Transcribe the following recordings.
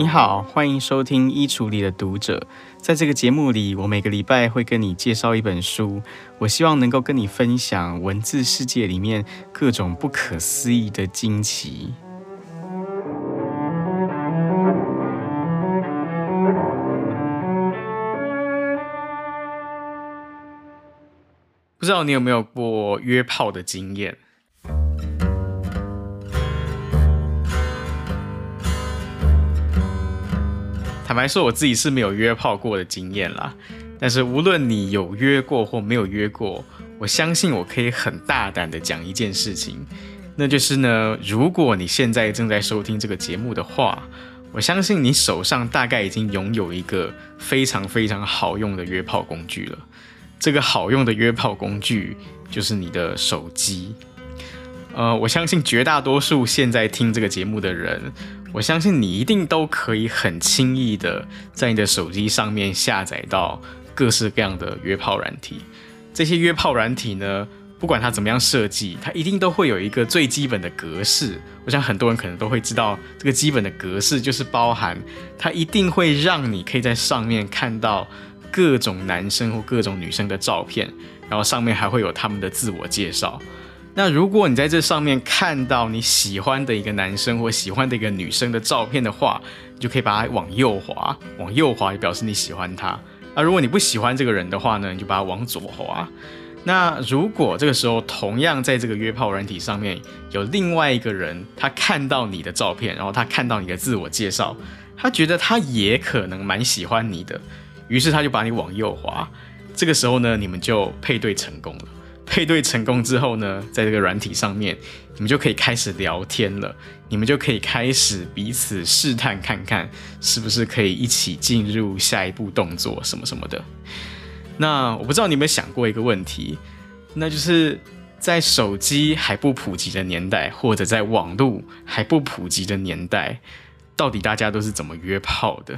你好，欢迎收听《衣橱里的读者》。在这个节目里，我每个礼拜会跟你介绍一本书，我希望能够跟你分享文字世界里面各种不可思议的惊奇。不知道你有没有过约炮的经验？坦白说，我自己是没有约炮过的经验啦。但是无论你有约过或没有约过，我相信我可以很大胆的讲一件事情，那就是呢，如果你现在正在收听这个节目的话，我相信你手上大概已经拥有一个非常非常好用的约炮工具了。这个好用的约炮工具就是你的手机。呃，我相信绝大多数现在听这个节目的人。我相信你一定都可以很轻易的在你的手机上面下载到各式各样的约炮软体。这些约炮软体呢，不管它怎么样设计，它一定都会有一个最基本的格式。我想很多人可能都会知道，这个基本的格式就是包含它一定会让你可以在上面看到各种男生或各种女生的照片，然后上面还会有他们的自我介绍。那如果你在这上面看到你喜欢的一个男生或喜欢的一个女生的照片的话，你就可以把它往右滑，往右滑就表示你喜欢他。而如果你不喜欢这个人的话呢，你就把它往左滑。那如果这个时候同样在这个约炮软体上面有另外一个人，他看到你的照片，然后他看到你的自我介绍，他觉得他也可能蛮喜欢你的，于是他就把你往右滑。这个时候呢，你们就配对成功了。配对成功之后呢，在这个软体上面，你们就可以开始聊天了。你们就可以开始彼此试探，看看是不是可以一起进入下一步动作什么什么的。那我不知道你有没有想过一个问题，那就是在手机还不普及的年代，或者在网络还不普及的年代，到底大家都是怎么约炮的？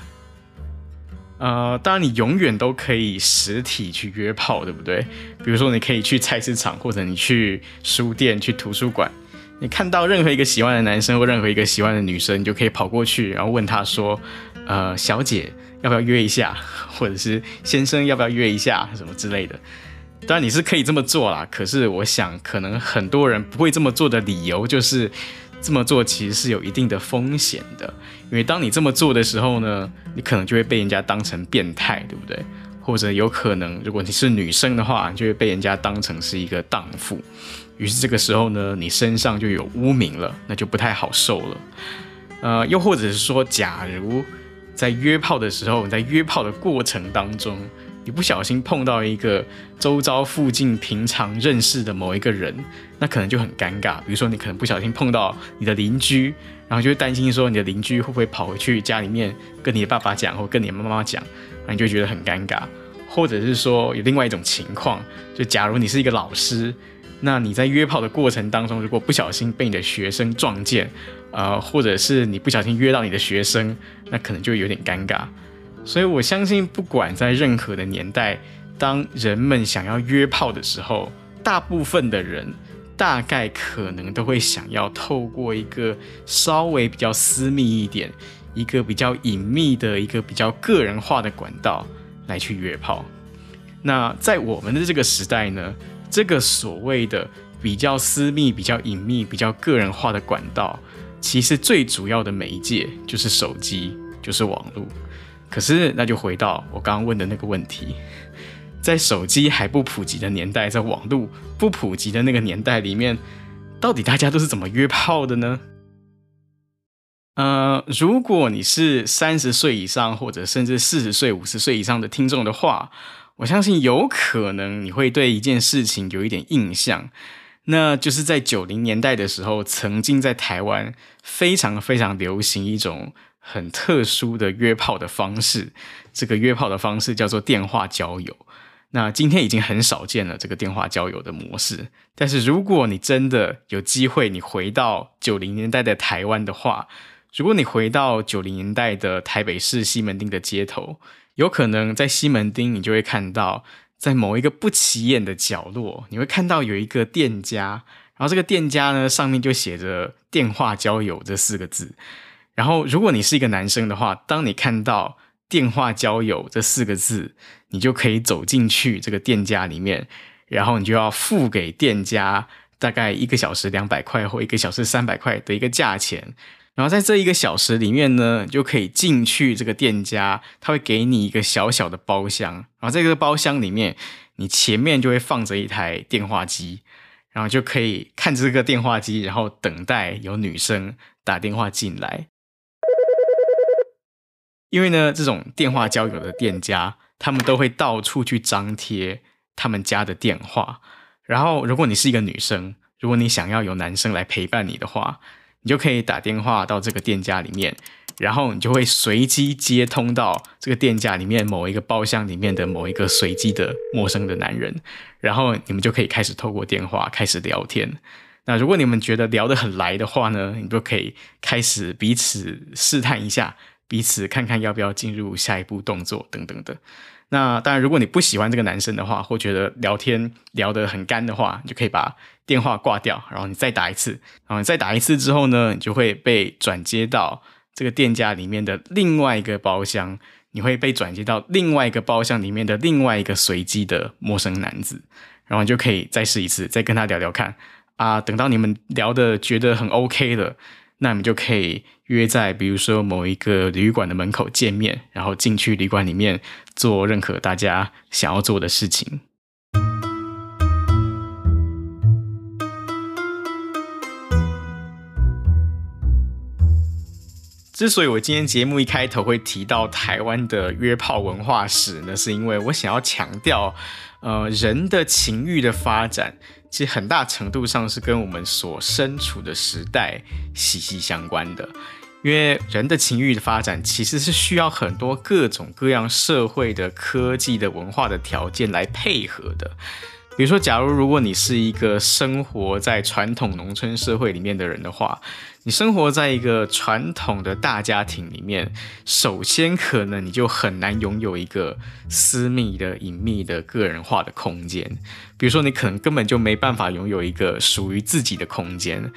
呃，当然，你永远都可以实体去约炮，对不对？比如说，你可以去菜市场，或者你去书店、去图书馆，你看到任何一个喜欢的男生或任何一个喜欢的女生，你就可以跑过去，然后问他说：“呃，小姐，要不要约一下？或者是先生，要不要约一下？什么之类的。”当然，你是可以这么做啦。可是，我想，可能很多人不会这么做的理由就是。这么做其实是有一定的风险的，因为当你这么做的时候呢，你可能就会被人家当成变态，对不对？或者有可能，如果你是女生的话，就会被人家当成是一个荡妇，于是这个时候呢，你身上就有污名了，那就不太好受了。呃，又或者是说，假如在约炮的时候，你在约炮的过程当中，你不小心碰到一个周遭附近平常认识的某一个人，那可能就很尴尬。比如说，你可能不小心碰到你的邻居，然后就会担心说你的邻居会不会跑回去家里面跟你的爸爸讲，或跟你的妈妈讲，那你就觉得很尴尬。或者是说有另外一种情况，就假如你是一个老师，那你在约炮的过程当中，如果不小心被你的学生撞见，呃，或者是你不小心约到你的学生，那可能就有点尴尬。所以我相信，不管在任何的年代，当人们想要约炮的时候，大部分的人大概可能都会想要透过一个稍微比较私密一点、一个比较隐秘的一个比较个人化的管道来去约炮。那在我们的这个时代呢，这个所谓的比较私密、比较隐秘、比较个人化的管道，其实最主要的媒介就是手机，就是网络。可是，那就回到我刚刚问的那个问题，在手机还不普及的年代，在网络不普及的那个年代里面，到底大家都是怎么约炮的呢？呃，如果你是三十岁以上，或者甚至四十岁、五十岁以上的听众的话，我相信有可能你会对一件事情有一点印象，那就是在九零年代的时候，曾经在台湾非常非常流行一种。很特殊的约炮的方式，这个约炮的方式叫做电话交友。那今天已经很少见了这个电话交友的模式。但是如果你真的有机会，你回到九零年代的台湾的话，如果你回到九零年代的台北市西门町的街头，有可能在西门町，你就会看到在某一个不起眼的角落，你会看到有一个店家，然后这个店家呢，上面就写着“电话交友”这四个字。然后，如果你是一个男生的话，当你看到“电话交友”这四个字，你就可以走进去这个店家里面，然后你就要付给店家大概一个小时两百块或一个小时三百块的一个价钱。然后在这一个小时里面呢，你就可以进去这个店家，他会给你一个小小的包厢，然后在这个包厢里面，你前面就会放着一台电话机，然后就可以看这个电话机，然后等待有女生打电话进来。因为呢，这种电话交友的店家，他们都会到处去张贴他们家的电话。然后，如果你是一个女生，如果你想要有男生来陪伴你的话，你就可以打电话到这个店家里面，然后你就会随机接通到这个店家里面某一个包厢里面的某一个随机的陌生的男人，然后你们就可以开始透过电话开始聊天。那如果你们觉得聊得很来的话呢，你就可以开始彼此试探一下。彼此看看要不要进入下一步动作等等的。那当然，如果你不喜欢这个男生的话，或觉得聊天聊得很干的话，你就可以把电话挂掉，然后你再打一次。然后你再打一次之后呢，你就会被转接到这个店家里面的另外一个包厢。你会被转接到另外一个包厢里面的另外一个随机的陌生男子，然后你就可以再试一次，再跟他聊聊看啊。等到你们聊得觉得很 OK 了。那你们就可以约在，比如说某一个旅馆的门口见面，然后进去旅馆里面做任何大家想要做的事情。之所以我今天节目一开头会提到台湾的约炮文化史呢，是因为我想要强调，呃，人的情欲的发展。其实很大程度上是跟我们所身处的时代息息相关的，因为人的情欲的发展其实是需要很多各种各样社会的、科技的、文化的条件来配合的。比如说，假如如果你是一个生活在传统农村社会里面的人的话，你生活在一个传统的大家庭里面，首先可能你就很难拥有一个私密的、隐秘的、个人化的空间。比如说，你可能根本就没办法拥有一个属于自己的空间。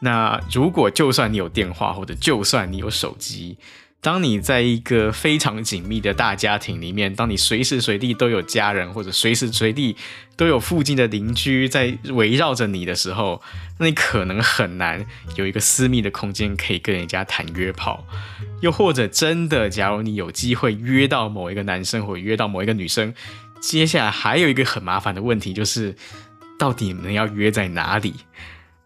那如果就算你有电话，或者就算你有手机，当你在一个非常紧密的大家庭里面，当你随时随地都有家人，或者随时随地都有附近的邻居在围绕着你的时候，那你可能很难有一个私密的空间可以跟人家谈约炮。又或者真的，假如你有机会约到某一个男生，或约到某一个女生，接下来还有一个很麻烦的问题，就是到底你们要约在哪里？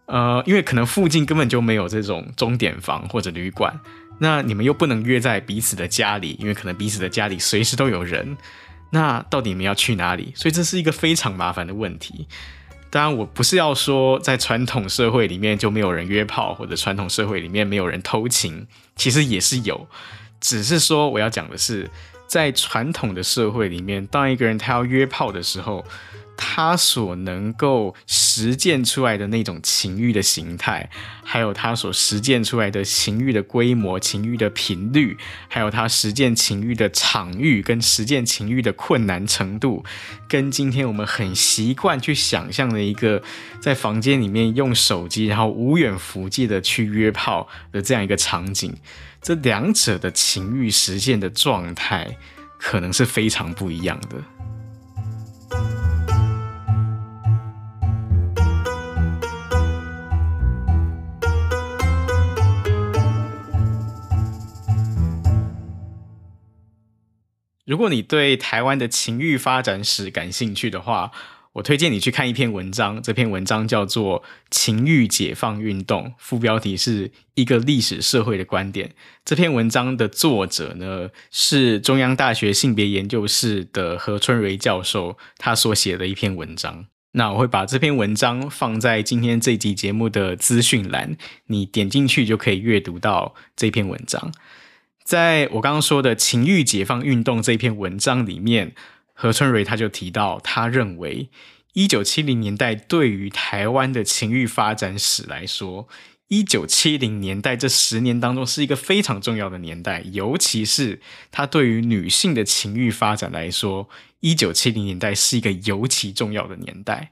呃，因为可能附近根本就没有这种钟点房或者旅馆。那你们又不能约在彼此的家里，因为可能彼此的家里随时都有人。那到底你们要去哪里？所以这是一个非常麻烦的问题。当然，我不是要说在传统社会里面就没有人约炮，或者传统社会里面没有人偷情，其实也是有。只是说我要讲的是，在传统的社会里面，当一个人他要约炮的时候，他所能够实践出来的那种情欲的形态，还有他所实践出来的情欲的规模、情欲的频率，还有他实践情欲的场域跟实践情欲的困难程度，跟今天我们很习惯去想象的一个在房间里面用手机，然后无远弗届的去约炮的这样一个场景，这两者的情欲实践的状态，可能是非常不一样的。如果你对台湾的情欲发展史感兴趣的话，我推荐你去看一篇文章。这篇文章叫做《情欲解放运动》，副标题是一个历史社会的观点。这篇文章的作者呢，是中央大学性别研究室的何春蕤教授，他所写的一篇文章。那我会把这篇文章放在今天这集节目的资讯栏，你点进去就可以阅读到这篇文章。在我刚刚说的情欲解放运动这篇文章里面，何春蕊他就提到，他认为一九七零年代对于台湾的情欲发展史来说，一九七零年代这十年当中是一个非常重要的年代，尤其是他对于女性的情欲发展来说，一九七零年代是一个尤其重要的年代。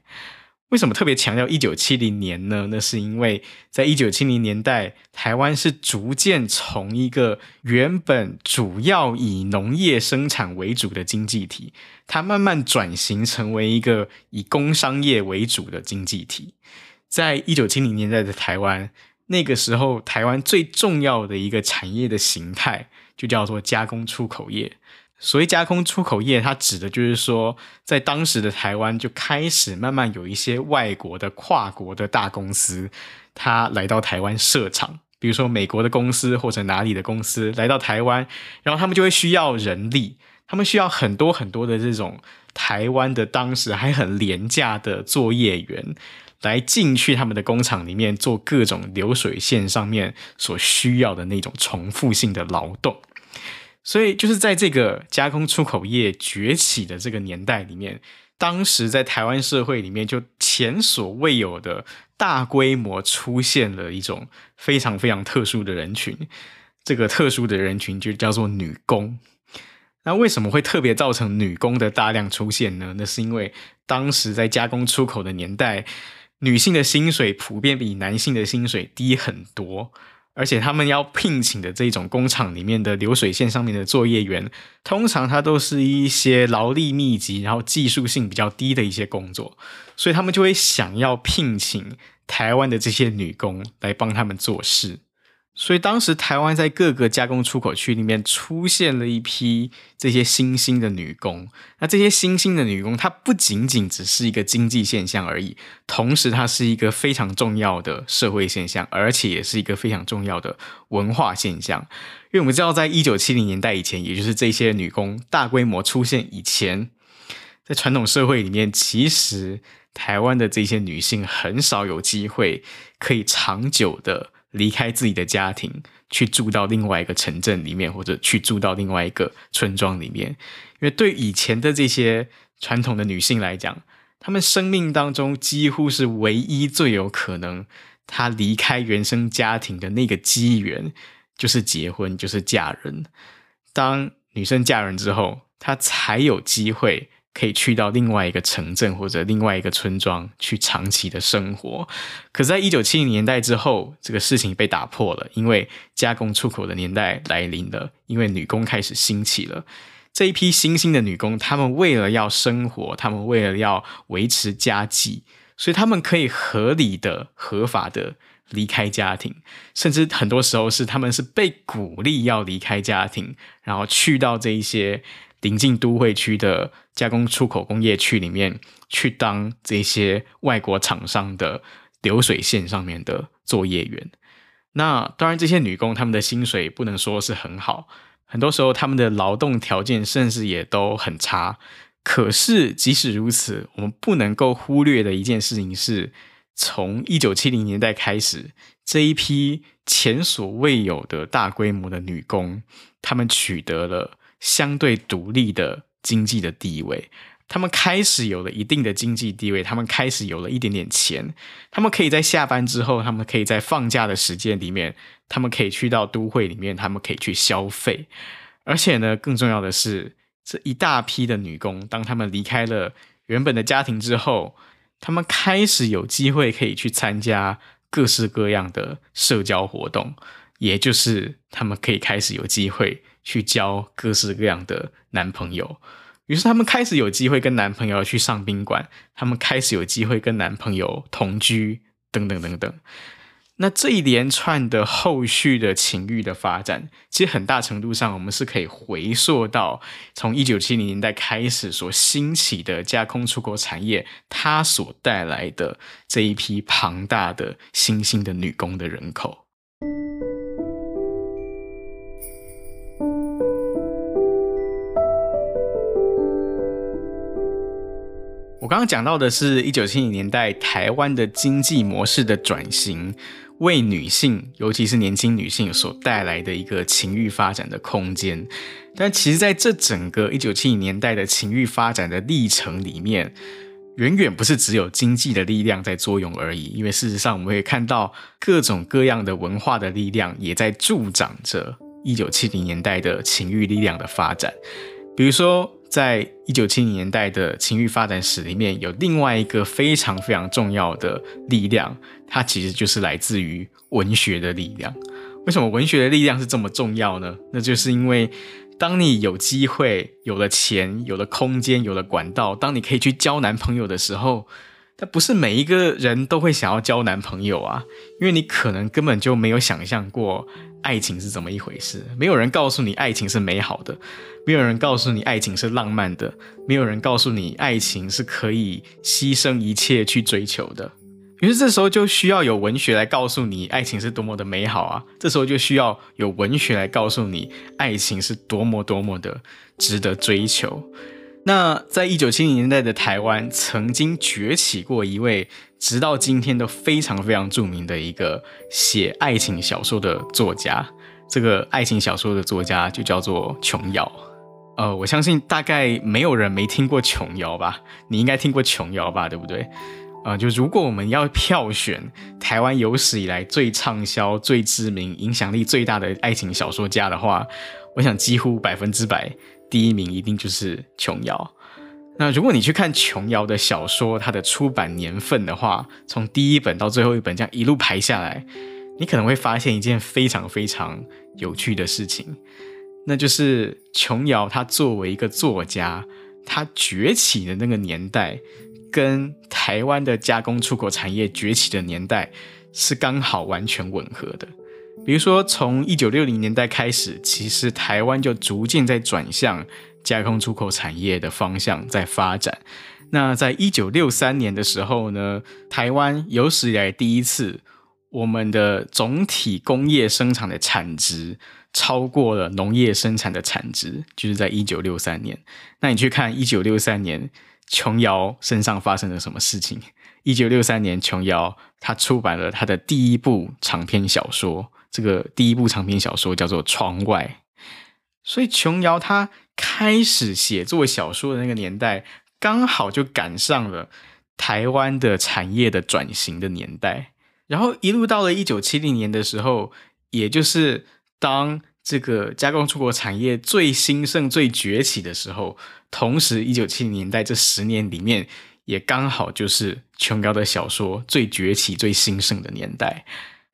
为什么特别强调一九七零年呢？那是因为在一九七零年代，台湾是逐渐从一个原本主要以农业生产为主的经济体，它慢慢转型成为一个以工商业为主的经济体。在一九七零年代的台湾，那个时候台湾最重要的一个产业的形态，就叫做加工出口业。所谓加工出口业，它指的就是说，在当时的台湾就开始慢慢有一些外国的跨国的大公司，它来到台湾设厂，比如说美国的公司或者哪里的公司来到台湾，然后他们就会需要人力，他们需要很多很多的这种台湾的当时还很廉价的作业员，来进去他们的工厂里面做各种流水线上面所需要的那种重复性的劳动。所以，就是在这个加工出口业崛起的这个年代里面，当时在台湾社会里面，就前所未有的大规模出现了一种非常非常特殊的人群。这个特殊的人群就叫做女工。那为什么会特别造成女工的大量出现呢？那是因为当时在加工出口的年代，女性的薪水普遍比男性的薪水低很多。而且他们要聘请的这种工厂里面的流水线上面的作业员，通常他都是一些劳力密集，然后技术性比较低的一些工作，所以他们就会想要聘请台湾的这些女工来帮他们做事。所以当时台湾在各个加工出口区里面出现了一批这些新兴的女工。那这些新兴的女工，她不仅仅只是一个经济现象而已，同时它是一个非常重要的社会现象，而且也是一个非常重要的文化现象。因为我们知道，在一九七零年代以前，也就是这些女工大规模出现以前，在传统社会里面，其实台湾的这些女性很少有机会可以长久的。离开自己的家庭，去住到另外一个城镇里面，或者去住到另外一个村庄里面。因为对以前的这些传统的女性来讲，她们生命当中几乎是唯一最有可能她离开原生家庭的那个机缘，就是结婚，就是嫁人。当女生嫁人之后，她才有机会。可以去到另外一个城镇或者另外一个村庄去长期的生活，可，在一九七零年代之后，这个事情被打破了，因为加工出口的年代来临了，因为女工开始兴起了。这一批新兴的女工，她们为了要生活，她们为了要维持家计，所以她们可以合理的、合法的离开家庭，甚至很多时候是她们是被鼓励要离开家庭，然后去到这一些。临近都会区的加工出口工业区里面，去当这些外国厂商的流水线上面的作业员。那当然，这些女工她们的薪水不能说是很好，很多时候她们的劳动条件甚至也都很差。可是即使如此，我们不能够忽略的一件事情是，从一九七零年代开始，这一批前所未有的大规模的女工，她们取得了。相对独立的经济的地位，他们开始有了一定的经济地位，他们开始有了一点点钱，他们可以在下班之后，他们可以在放假的时间里面，他们可以去到都会里面，他们可以去消费，而且呢，更重要的是，这一大批的女工，当他们离开了原本的家庭之后，他们开始有机会可以去参加各式各样的社交活动，也就是他们可以开始有机会。去交各式各样的男朋友，于是他们开始有机会跟男朋友去上宾馆，他们开始有机会跟男朋友同居，等等等等。那这一连串的后续的情欲的发展，其实很大程度上，我们是可以回溯到从一九七零年代开始所兴起的加工出口产业，它所带来的这一批庞大的新兴的女工的人口。刚刚讲到的是一九七零年代台湾的经济模式的转型，为女性，尤其是年轻女性所带来的一个情欲发展的空间。但其实，在这整个一九七零年代的情欲发展的历程里面，远远不是只有经济的力量在作用而已。因为事实上，我们会看到各种各样的文化的力量也在助长着一九七零年代的情欲力量的发展。比如说，在一九七零年代的情欲发展史里面，有另外一个非常非常重要的力量，它其实就是来自于文学的力量。为什么文学的力量是这么重要呢？那就是因为，当你有机会、有了钱、有了空间、有了管道，当你可以去交男朋友的时候，但不是每一个人都会想要交男朋友啊，因为你可能根本就没有想象过爱情是怎么一回事，没有人告诉你爱情是美好的，没有人告诉你爱情是浪漫的，没有人告诉你爱情是可以牺牲一切去追求的。于是这时候就需要有文学来告诉你爱情是多么的美好啊！这时候就需要有文学来告诉你爱情是多么多么的值得追求。那在一九七零年代的台湾，曾经崛起过一位直到今天都非常非常著名的一个写爱情小说的作家。这个爱情小说的作家就叫做琼瑶。呃，我相信大概没有人没听过琼瑶吧？你应该听过琼瑶吧？对不对？啊、呃，就如果我们要票选台湾有史以来最畅销、最知名、影响力最大的爱情小说家的话，我想几乎百分之百第一名一定就是琼瑶。那如果你去看琼瑶的小说，它的出版年份的话，从第一本到最后一本这样一路排下来，你可能会发现一件非常非常有趣的事情，那就是琼瑶她作为一个作家，她崛起的那个年代。跟台湾的加工出口产业崛起的年代是刚好完全吻合的。比如说，从一九六零年代开始，其实台湾就逐渐在转向加工出口产业的方向在发展。那在一九六三年的时候呢，台湾有史以来第一次，我们的总体工业生产的产值超过了农业生产的产值，就是在一九六三年。那你去看一九六三年。琼瑶身上发生了什么事情？一九六三年，琼瑶她出版了她的第一部长篇小说，这个第一部长篇小说叫做《窗外》。所以，琼瑶她开始写作小说的那个年代，刚好就赶上了台湾的产业的转型的年代。然后一路到了一九七零年的时候，也就是当这个加工出口产业最兴盛、最崛起的时候。同时，一九七零年代这十年里面，也刚好就是琼瑶的小说最崛起、最兴盛的年代。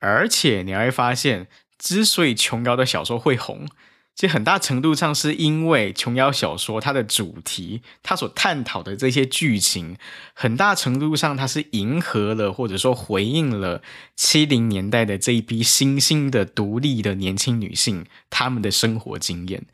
而且你会发现，之所以琼瑶的小说会红，其实很大程度上是因为琼瑶小说它的主题，它所探讨的这些剧情，很大程度上它是迎合了或者说回应了七零年代的这一批新兴的独立的年轻女性她们的生活经验。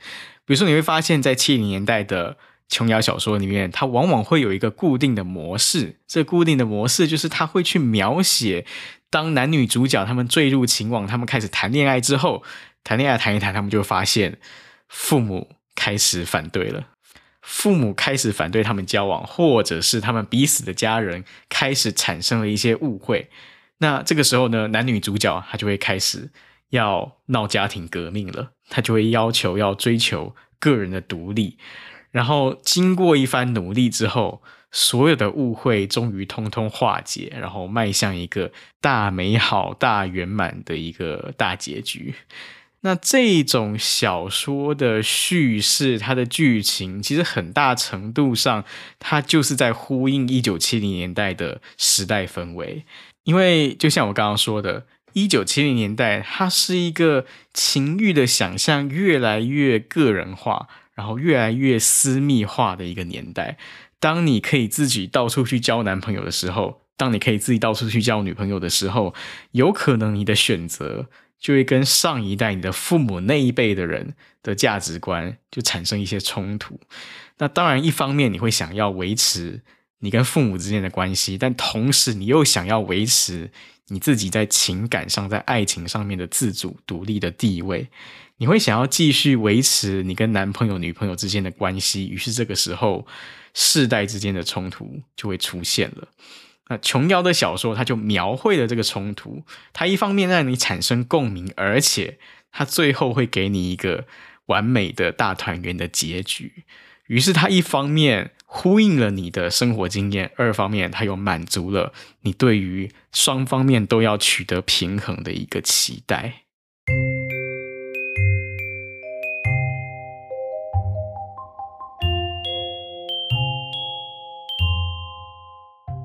比如说，你会发现在七零年代的琼瑶小说里面，它往往会有一个固定的模式。这固定的模式就是，它会去描写当男女主角他们坠入情网，他们开始谈恋爱之后，谈恋爱谈一谈，他们就发现父母开始反对了，父母开始反对他们交往，或者是他们彼此的家人开始产生了一些误会。那这个时候呢，男女主角他就会开始要闹家庭革命了，他就会要求要追求个人的独立。然后经过一番努力之后，所有的误会终于通通化解，然后迈向一个大美好、大圆满的一个大结局。那这种小说的叙事，它的剧情其实很大程度上，它就是在呼应一九七零年代的时代氛围。因为就像我刚刚说的，一九七零年代它是一个情欲的想象越来越个人化。然后越来越私密化的一个年代，当你可以自己到处去交男朋友的时候，当你可以自己到处去交女朋友的时候，有可能你的选择就会跟上一代你的父母那一辈的人的价值观就产生一些冲突。那当然，一方面你会想要维持你跟父母之间的关系，但同时你又想要维持你自己在情感上、在爱情上面的自主独立的地位。你会想要继续维持你跟男朋友、女朋友之间的关系，于是这个时候世代之间的冲突就会出现了。那琼瑶的小说，它就描绘了这个冲突。它一方面让你产生共鸣，而且它最后会给你一个完美的大团圆的结局。于是它一方面呼应了你的生活经验，二方面它又满足了你对于双方面都要取得平衡的一个期待。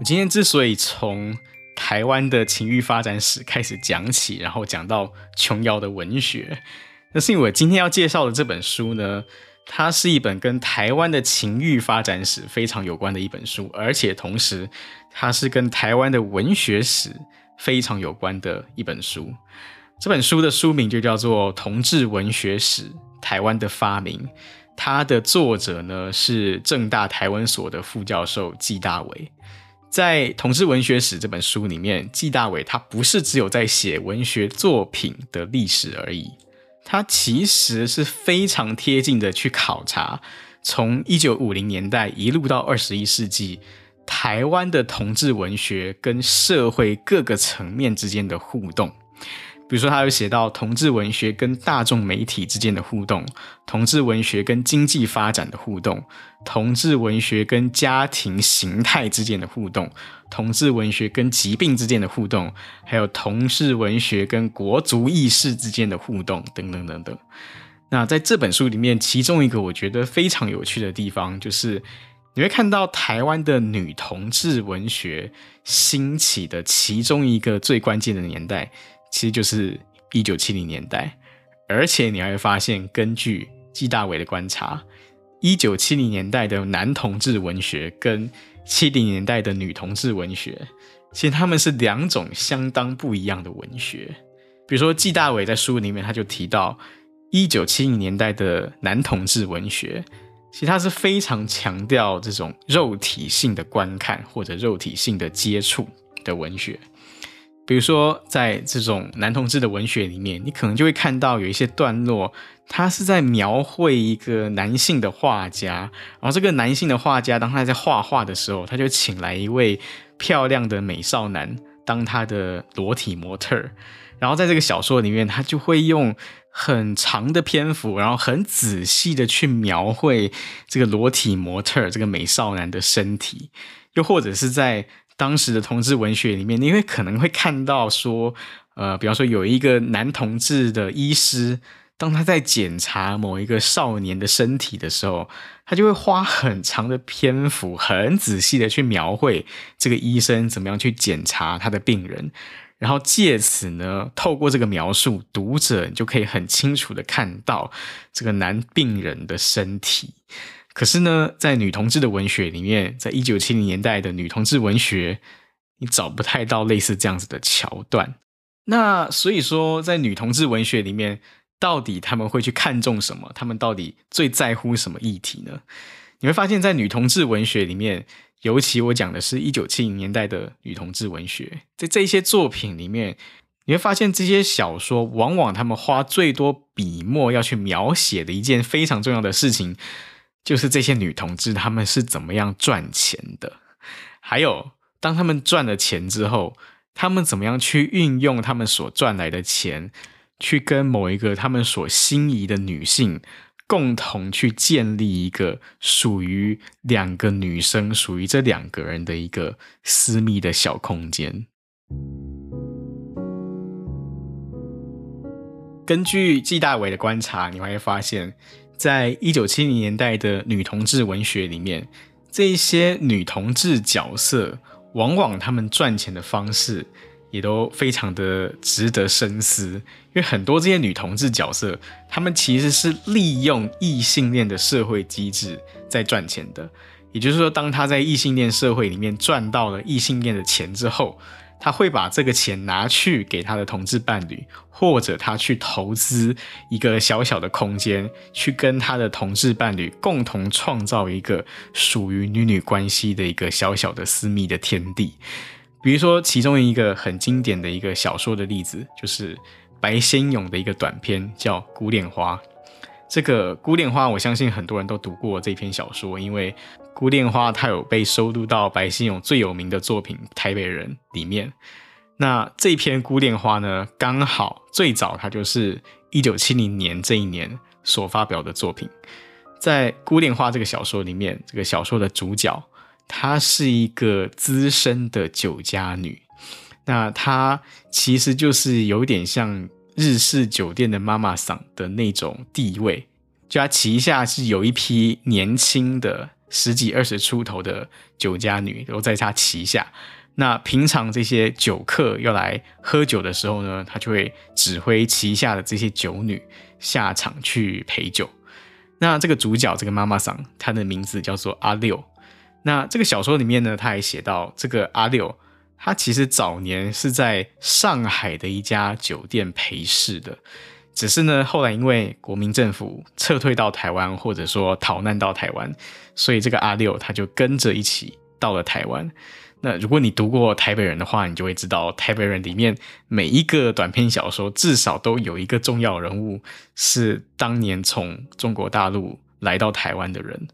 今天之所以从台湾的情欲发展史开始讲起，然后讲到琼瑶的文学，那是因为我今天要介绍的这本书呢，它是一本跟台湾的情欲发展史非常有关的一本书，而且同时它是跟台湾的文学史非常有关的一本书。这本书的书名就叫做《同志文学史：台湾的发明》，它的作者呢是政大台湾所的副教授纪大伟。在《同志文学史》这本书里面，纪大伟他不是只有在写文学作品的历史而已，他其实是非常贴近的去考察，从一九五零年代一路到二十一世纪，台湾的同志文学跟社会各个层面之间的互动。比如说，他有写到同志文学跟大众媒体之间的互动，同志文学跟经济发展的互动，同志文学跟家庭形态之间的互动，同志文学跟疾病之间的互动，还有同志文学跟国族意识之间的互动，等等等等。那在这本书里面，其中一个我觉得非常有趣的地方，就是你会看到台湾的女同志文学兴起的其中一个最关键的年代。其实就是一九七零年代，而且你还会发现，根据纪大伟的观察，一九七零年代的男同志文学跟七零年代的女同志文学，其实他们是两种相当不一样的文学。比如说，纪大伟在书里面他就提到，一九七零年代的男同志文学，其实他是非常强调这种肉体性的观看或者肉体性的接触的文学。比如说，在这种男同志的文学里面，你可能就会看到有一些段落，他是在描绘一个男性的画家，然后这个男性的画家，当他在画画的时候，他就请来一位漂亮的美少男当他的裸体模特儿，然后在这个小说里面，他就会用很长的篇幅，然后很仔细的去描绘这个裸体模特儿这个美少男的身体，又或者是在。当时的同志文学里面，你会可能会看到说，呃，比方说有一个男同志的医师，当他在检查某一个少年的身体的时候，他就会花很长的篇幅，很仔细的去描绘这个医生怎么样去检查他的病人，然后借此呢，透过这个描述，读者就可以很清楚的看到这个男病人的身体。可是呢，在女同志的文学里面，在一九七零年代的女同志文学，你找不太到类似这样子的桥段。那所以说，在女同志文学里面，到底他们会去看重什么？他们到底最在乎什么议题呢？你会发现在女同志文学里面，尤其我讲的是一九七零年代的女同志文学，在这些作品里面，你会发现这些小说往往他们花最多笔墨要去描写的一件非常重要的事情。就是这些女同志，她们是怎么样赚钱的？还有，当她们赚了钱之后，她们怎么样去运用她们所赚来的钱，去跟某一个她们所心仪的女性，共同去建立一个属于两个女生、属于这两个人的一个私密的小空间。根据纪大伟的观察，你会发现。在一九七零年代的女同志文学里面，这一些女同志角色，往往她们赚钱的方式也都非常的值得深思。因为很多这些女同志角色，她们其实是利用异性恋的社会机制在赚钱的。也就是说，当她在异性恋社会里面赚到了异性恋的钱之后，他会把这个钱拿去给他的同志伴侣，或者他去投资一个小小的空间，去跟他的同志伴侣共同创造一个属于女女关系的一个小小的私密的天地。比如说，其中一个很经典的一个小说的例子，就是白先勇的一个短篇，叫《孤恋花》。这个《孤恋花》，我相信很多人都读过这篇小说，因为《孤恋花》它有被收录到白先勇最有名的作品《台北人》里面。那这篇《孤恋花》呢，刚好最早它就是一九七零年这一年所发表的作品。在《孤恋花》这个小说里面，这个小说的主角她是一个资深的酒家女，那她其实就是有点像。日式酒店的妈妈桑的那种地位，就他旗下是有一批年轻的十几二十出头的酒家女都在他旗下。那平常这些酒客要来喝酒的时候呢，他就会指挥旗下的这些酒女下场去陪酒。那这个主角这个妈妈桑，她的名字叫做阿六。那这个小说里面呢，他还写到这个阿六，他其实早年是在上海的一家酒店陪侍的，只是呢后来因为国民政府撤退到台湾，或者说逃难到台湾，所以这个阿六他就跟着一起到了台湾。那如果你读过《台北人》的话，你就会知道，《台北人》里面每一个短篇小说至少都有一个重要人物是当年从中国大陆来到台湾的人。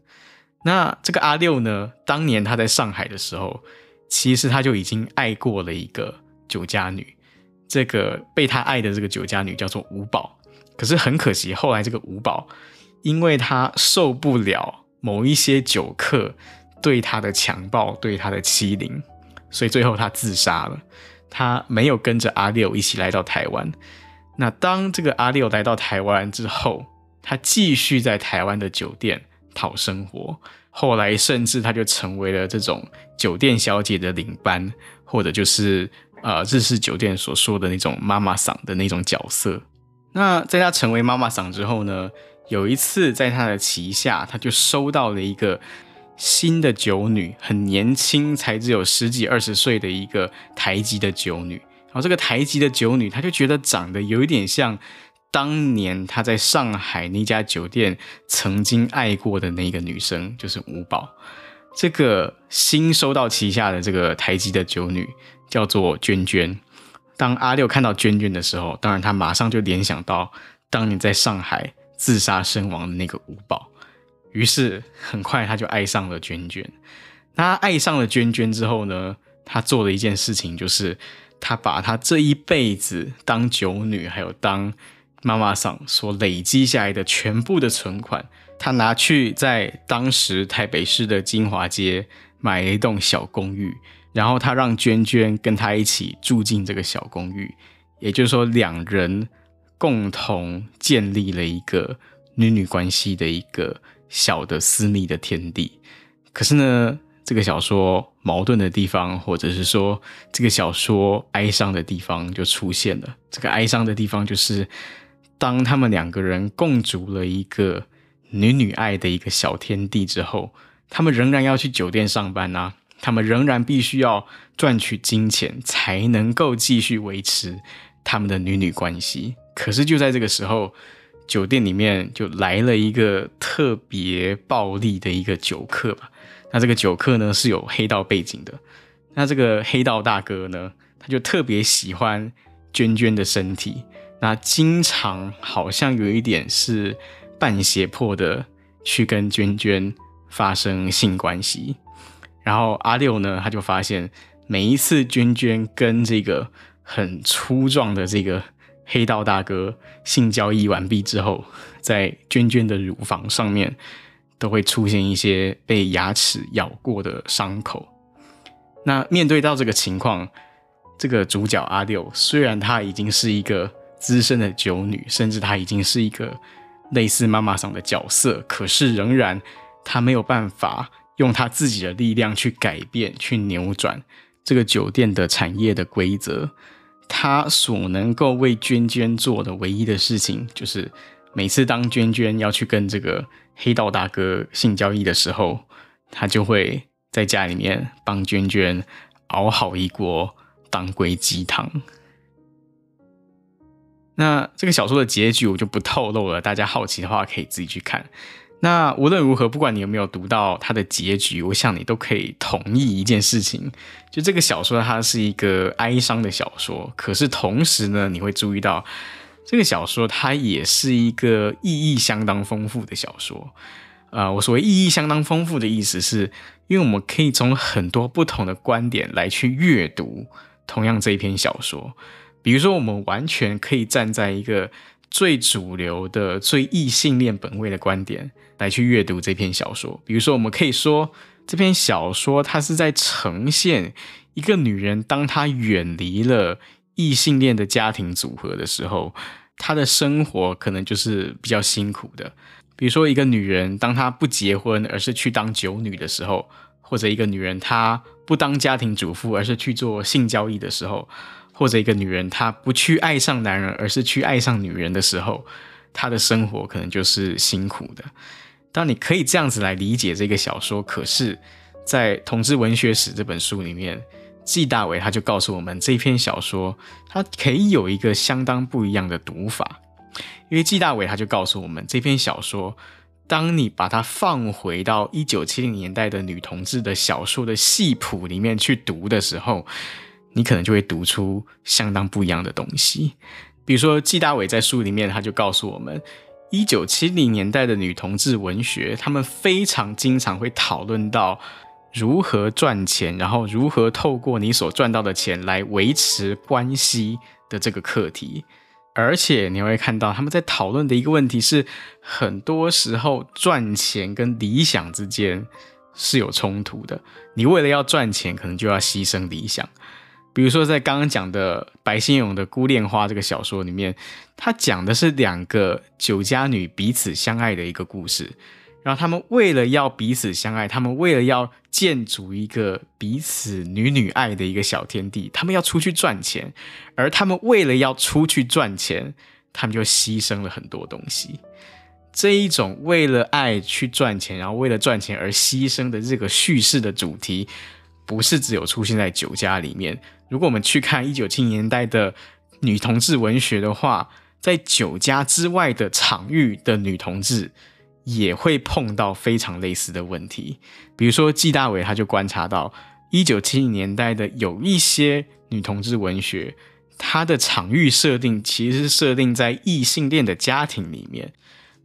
那这个阿六呢，当年他在上海的时候，其实他就已经爱过了一个酒家女。这个被他爱的这个酒家女叫做吴宝。可是很可惜，后来这个吴宝，因为他受不了某一些酒客。对他的强暴，对他的欺凌，所以最后他自杀了。他没有跟着阿六一起来到台湾。那当这个阿六来到台湾之后，他继续在台湾的酒店讨生活。后来甚至他就成为了这种酒店小姐的领班，或者就是呃日式酒店所说的那种妈妈桑的那种角色。那在他成为妈妈桑之后呢，有一次在他的旗下，他就收到了一个。新的酒女很年轻，才只有十几二十岁的一个台籍的酒女。然后这个台籍的酒女，她就觉得长得有一点像当年她在上海那家酒店曾经爱过的那个女生，就是吴宝。这个新收到旗下的这个台籍的酒女叫做娟娟。当阿六看到娟娟的时候，当然他马上就联想到当年在上海自杀身亡的那个吴宝。于是很快他就爱上了娟娟。他爱上了娟娟之后呢，他做了一件事情，就是他把他这一辈子当酒女还有当妈妈桑所累积下来的全部的存款，他拿去在当时台北市的金华街买了一栋小公寓，然后他让娟娟跟他一起住进这个小公寓，也就是说两人共同建立了一个女女关系的一个。小的私密的天地，可是呢，这个小说矛盾的地方，或者是说这个小说哀伤的地方就出现了。这个哀伤的地方就是，当他们两个人共筑了一个女女爱的一个小天地之后，他们仍然要去酒店上班啊，他们仍然必须要赚取金钱，才能够继续维持他们的女女关系。可是就在这个时候。酒店里面就来了一个特别暴力的一个酒客吧。那这个酒客呢是有黑道背景的。那这个黑道大哥呢，他就特别喜欢娟娟的身体。那经常好像有一点是半胁迫的去跟娟娟发生性关系。然后阿六呢，他就发现每一次娟娟跟这个很粗壮的这个。黑道大哥性交易完毕之后，在娟娟的乳房上面都会出现一些被牙齿咬过的伤口。那面对到这个情况，这个主角阿六虽然他已经是一个资深的酒女，甚至他已经是一个类似妈妈桑的角色，可是仍然他没有办法用他自己的力量去改变、去扭转这个酒店的产业的规则。他所能够为娟娟做的唯一的事情，就是每次当娟娟要去跟这个黑道大哥性交易的时候，他就会在家里面帮娟娟熬好一锅当归鸡汤。那这个小说的结局我就不透露了，大家好奇的话可以自己去看。那无论如何，不管你有没有读到它的结局，我想你都可以同意一件事情，就这个小说它是一个哀伤的小说，可是同时呢，你会注意到这个小说它也是一个意义相当丰富的小说。啊、呃，我所谓意义相当丰富的意思是，因为我们可以从很多不同的观点来去阅读同样这一篇小说，比如说我们完全可以站在一个最主流的、最异性恋本位的观点。来去阅读这篇小说，比如说，我们可以说这篇小说它是在呈现一个女人，当她远离了异性恋的家庭组合的时候，她的生活可能就是比较辛苦的。比如说，一个女人当她不结婚，而是去当酒女的时候，或者一个女人她不当家庭主妇，而是去做性交易的时候，或者一个女人她不去爱上男人，而是去爱上女人的时候，她的生活可能就是辛苦的。当你可以这样子来理解这个小说，可是，在《同志文学史》这本书里面，纪大伟他就告诉我们，这篇小说它可以有一个相当不一样的读法。因为纪大伟他就告诉我们，这篇小说，当你把它放回到一九七零年代的女同志的小说的系谱里面去读的时候，你可能就会读出相当不一样的东西。比如说，纪大伟在书里面他就告诉我们，一九七零年代的女同志文学，他们非常经常会讨论到如何赚钱，然后如何透过你所赚到的钱来维持关系的这个课题。而且你会看到他们在讨论的一个问题是，很多时候赚钱跟理想之间是有冲突的。你为了要赚钱，可能就要牺牲理想。比如说，在刚刚讲的白先勇的《孤恋花》这个小说里面，他讲的是两个酒家女彼此相爱的一个故事。然后他们为了要彼此相爱，他们为了要建筑一个彼此女女爱的一个小天地，他们要出去赚钱，而他们为了要出去赚钱，他们就牺牲了很多东西。这一种为了爱去赚钱，然后为了赚钱而牺牲的这个叙事的主题，不是只有出现在酒家里面。如果我们去看一九七零年代的女同志文学的话，在酒家之外的场域的女同志。也会碰到非常类似的问题，比如说纪大伟他就观察到，一九七零年代的有一些女同志文学，它的场域设定其实是设定在异性恋的家庭里面。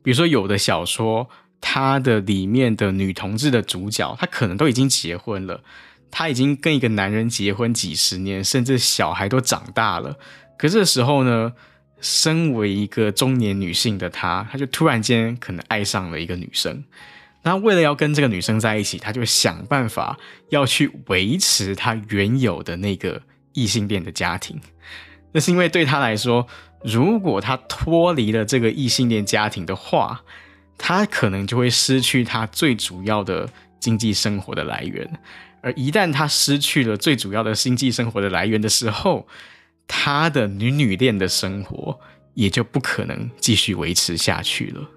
比如说有的小说，它的里面的女同志的主角，她可能都已经结婚了，她已经跟一个男人结婚几十年，甚至小孩都长大了，可这时候呢，身为一个中年女性的她，她就突然间可能爱上了一个女生。那为了要跟这个女生在一起，她就想办法要去维持她原有的那个异性恋的家庭。那是因为对她来说，如果她脱离了这个异性恋家庭的话，她可能就会失去她最主要的经济生活的来源。而一旦她失去了最主要的星际生活的来源的时候，他的女女恋的生活也就不可能继续维持下去了。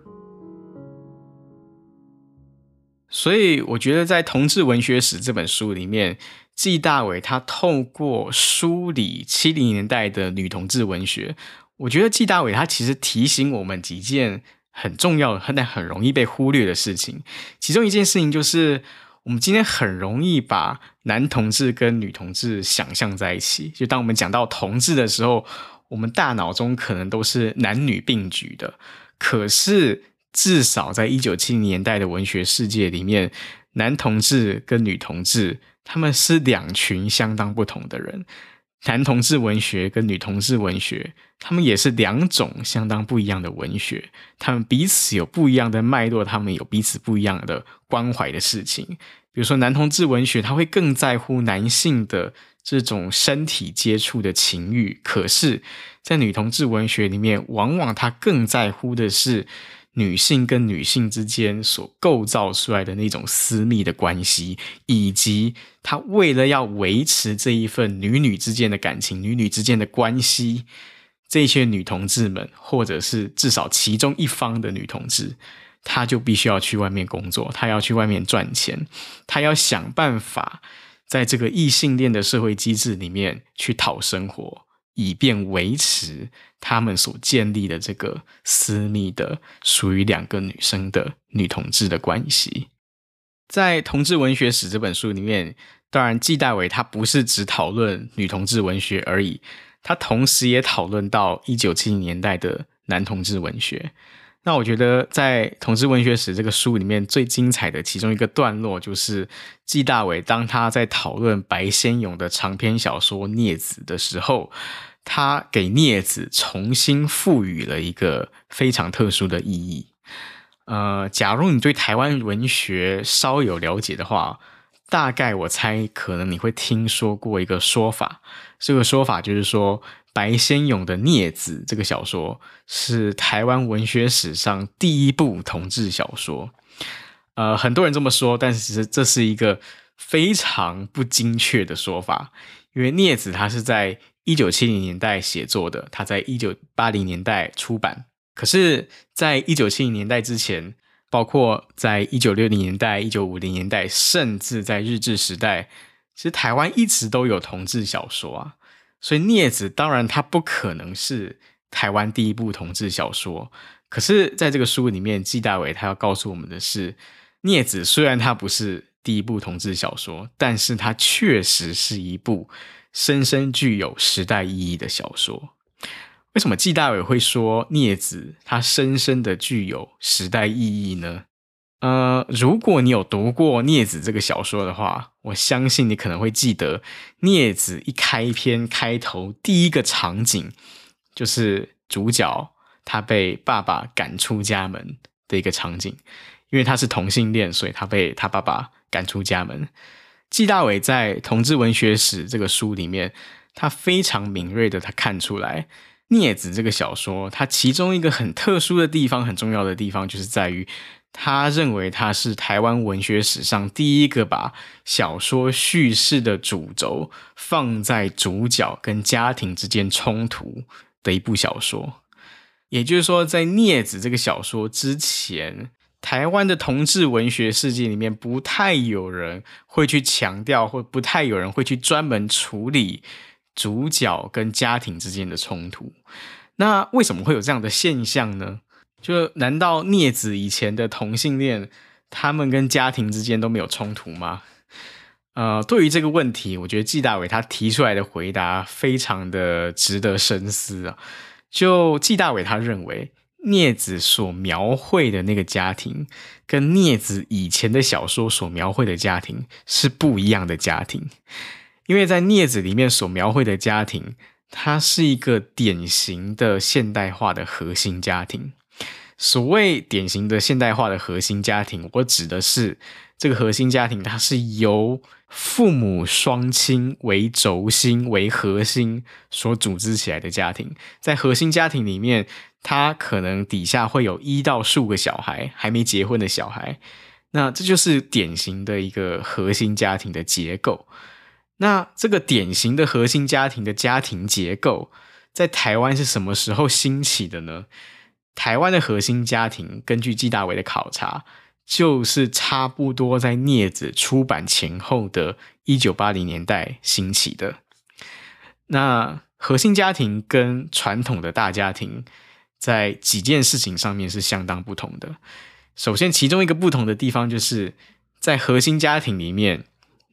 所以，我觉得在《同志文学史》这本书里面，纪大伟他透过梳理七零年代的女同志文学，我觉得纪大伟他其实提醒我们几件很重要的但很容易被忽略的事情。其中一件事情就是，我们今天很容易把男同志跟女同志想象在一起，就当我们讲到同志的时候，我们大脑中可能都是男女并举的。可是，至少在一九七零年代的文学世界里面，男同志跟女同志他们是两群相当不同的人。男同志文学跟女同志文学，他们也是两种相当不一样的文学，他们彼此有不一样的脉络，他们有彼此不一样的关怀的事情。比如说，男同志文学，他会更在乎男性的这种身体接触的情欲；可是，在女同志文学里面，往往他更在乎的是女性跟女性之间所构造出来的那种私密的关系，以及他为了要维持这一份女女之间的感情、女女之间的关系，这些女同志们，或者是至少其中一方的女同志。她就必须要去外面工作，她要去外面赚钱，她要想办法在这个异性恋的社会机制里面去讨生活，以便维持他们所建立的这个私密的属于两个女生的女同志的关系。在《同志文学史》这本书里面，当然纪大伟他不是只讨论女同志文学而已，他同时也讨论到一九七零年代的男同志文学。那我觉得，在《同志文学史》这个书里面最精彩的其中一个段落，就是纪大伟当他在讨论白先勇的长篇小说《孽子》的时候，他给《孽子》重新赋予了一个非常特殊的意义。呃，假如你对台湾文学稍有了解的话，大概我猜可能你会听说过一个说法，这个说法就是说白先勇的《孽子》这个小说是台湾文学史上第一部同志小说。呃，很多人这么说，但是其实这是一个非常不精确的说法，因为《孽子》它是在一九七零年代写作的，它在一九八零年代出版。可是，在一九七零年代之前，包括在一九六零年代、一九五零年代，甚至在日治时代，其实台湾一直都有同志小说啊。所以《镊子》当然它不可能是台湾第一部同志小说。可是，在这个书里面，纪大伟他要告诉我们的是。《镊子》虽然它不是第一部同志小说，但是它确实是一部深深具有时代意义的小说。为什么纪大伟会说《孽子》它深深的具有时代意义呢？呃，如果你有读过《孽子》这个小说的话，我相信你可能会记得，《孽子》一开篇开头第一个场景，就是主角他被爸爸赶出家门的一个场景。因为他是同性恋，所以他被他爸爸赶出家门。纪大伟在《同志文学史》这个书里面，他非常敏锐的，他看出来《孽子》这个小说，它其中一个很特殊的地方，很重要的地方，就是在于他认为它是台湾文学史上第一个把小说叙事的主轴放在主角跟家庭之间冲突的一部小说。也就是说，在《孽子》这个小说之前。台湾的同志文学世界里面，不太有人会去强调，或不太有人会去专门处理主角跟家庭之间的冲突。那为什么会有这样的现象呢？就难道孽子以前的同性恋，他们跟家庭之间都没有冲突吗？呃，对于这个问题，我觉得纪大伟他提出来的回答非常的值得深思啊。就纪大伟他认为。孽子所描绘的那个家庭，跟孽子以前的小说所描绘的家庭是不一样的家庭，因为在镊子里面所描绘的家庭，它是一个典型的现代化的核心家庭。所谓典型的现代化的核心家庭，我指的是这个核心家庭，它是由父母双亲为轴心、为核心所组织起来的家庭。在核心家庭里面，他可能底下会有一到数个小孩，还没结婚的小孩。那这就是典型的一个核心家庭的结构。那这个典型的核心家庭的家庭结构，在台湾是什么时候兴起的呢？台湾的核心家庭，根据纪大伟的考察，就是差不多在《镊子》出版前后的一九八零年代兴起的。那核心家庭跟传统的大家庭，在几件事情上面是相当不同的。首先，其中一个不同的地方，就是在核心家庭里面，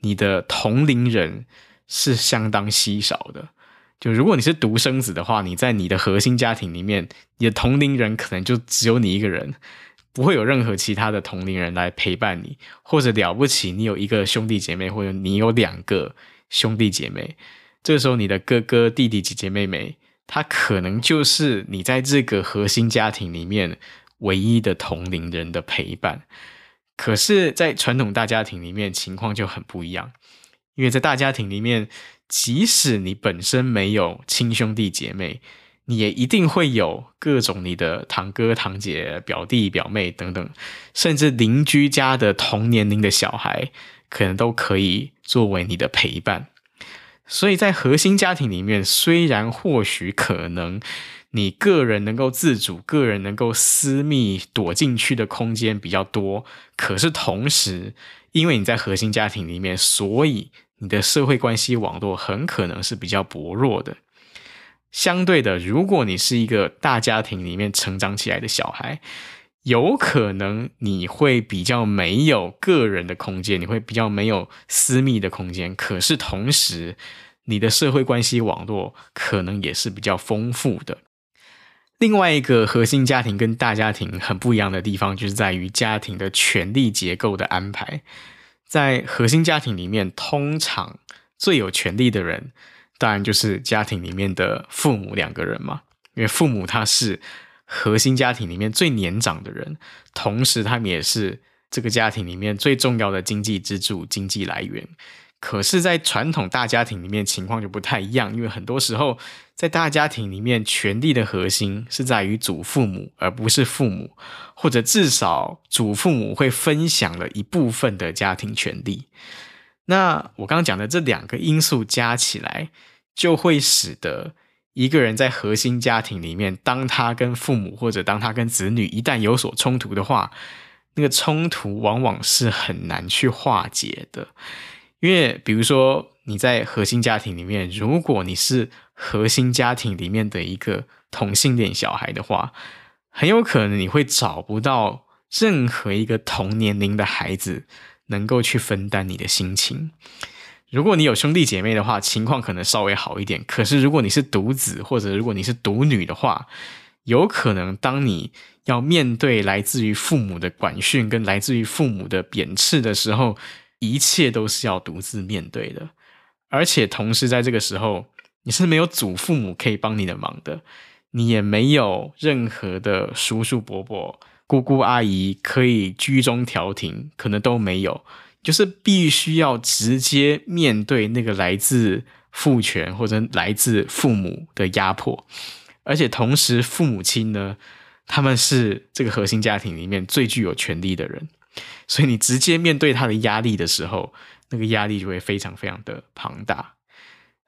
你的同龄人是相当稀少的。就如果你是独生子的话，你在你的核心家庭里面，你的同龄人可能就只有你一个人，不会有任何其他的同龄人来陪伴你，或者了不起，你有一个兄弟姐妹，或者你有两个兄弟姐妹，这时候你的哥哥、弟弟、姐姐、妹妹，他可能就是你在这个核心家庭里面唯一的同龄人的陪伴。可是，在传统大家庭里面，情况就很不一样，因为在大家庭里面。即使你本身没有亲兄弟姐妹，你也一定会有各种你的堂哥、堂姐、表弟、表妹等等，甚至邻居家的同年龄的小孩，可能都可以作为你的陪伴。所以在核心家庭里面，虽然或许可能你个人能够自主、个人能够私密躲进去的空间比较多，可是同时，因为你在核心家庭里面，所以你的社会关系网络很可能是比较薄弱的。相对的，如果你是一个大家庭里面成长起来的小孩，有可能你会比较没有个人的空间，你会比较没有私密的空间。可是同时，你的社会关系网络可能也是比较丰富的。另外一个核心家庭跟大家庭很不一样的地方，就是在于家庭的权力结构的安排。在核心家庭里面，通常最有权力的人，当然就是家庭里面的父母两个人嘛。因为父母他是核心家庭里面最年长的人，同时他们也是这个家庭里面最重要的经济支柱、经济来源。可是，在传统大家庭里面，情况就不太一样，因为很多时候，在大家庭里面，权力的核心是在于祖父母，而不是父母，或者至少祖父母会分享了一部分的家庭权利。那我刚刚讲的这两个因素加起来，就会使得一个人在核心家庭里面，当他跟父母或者当他跟子女一旦有所冲突的话，那个冲突往往是很难去化解的。因为，比如说你在核心家庭里面，如果你是核心家庭里面的一个同性恋小孩的话，很有可能你会找不到任何一个同年龄的孩子能够去分担你的心情。如果你有兄弟姐妹的话，情况可能稍微好一点。可是如果你是独子，或者如果你是独女的话，有可能当你要面对来自于父母的管训跟来自于父母的贬斥的时候，一切都是要独自面对的，而且同时在这个时候，你是没有祖父母可以帮你的忙的，你也没有任何的叔叔伯伯、姑姑阿姨可以居中调停，可能都没有，就是必须要直接面对那个来自父权或者来自父母的压迫，而且同时父母亲呢，他们是这个核心家庭里面最具有权力的人。所以你直接面对他的压力的时候，那个压力就会非常非常的庞大。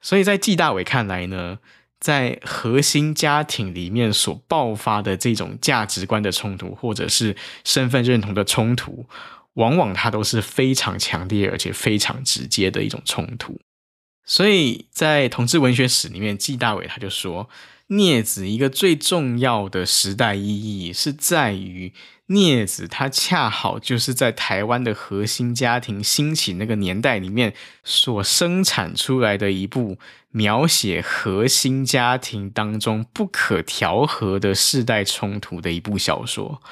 所以在纪大伟看来呢，在核心家庭里面所爆发的这种价值观的冲突，或者是身份认同的冲突，往往它都是非常强烈而且非常直接的一种冲突。所以在同志文学史里面，纪大伟他就说，镊子一个最重要的时代意义是在于。镊子它恰好就是在台湾的核心家庭兴起那个年代里面所生产出来的一部描写核心家庭当中不可调和的世代冲突的一部小说，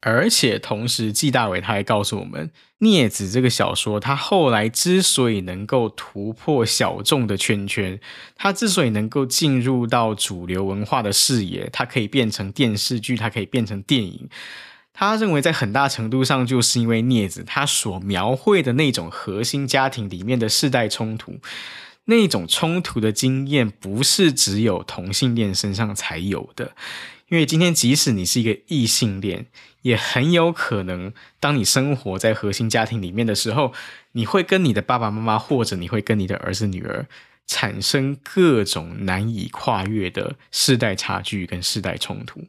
而且同时纪大伟他还告诉我们，镊子这个小说他后来之所以能够突破小众的圈圈，他之所以能够进入到主流文化的视野，它可以变成电视剧，它可以变成电影。他认为，在很大程度上，就是因为镊子他所描绘的那种核心家庭里面的世代冲突，那种冲突的经验，不是只有同性恋身上才有的。因为今天，即使你是一个异性恋，也很有可能，当你生活在核心家庭里面的时候，你会跟你的爸爸妈妈，或者你会跟你的儿子女儿。产生各种难以跨越的世代差距跟世代冲突，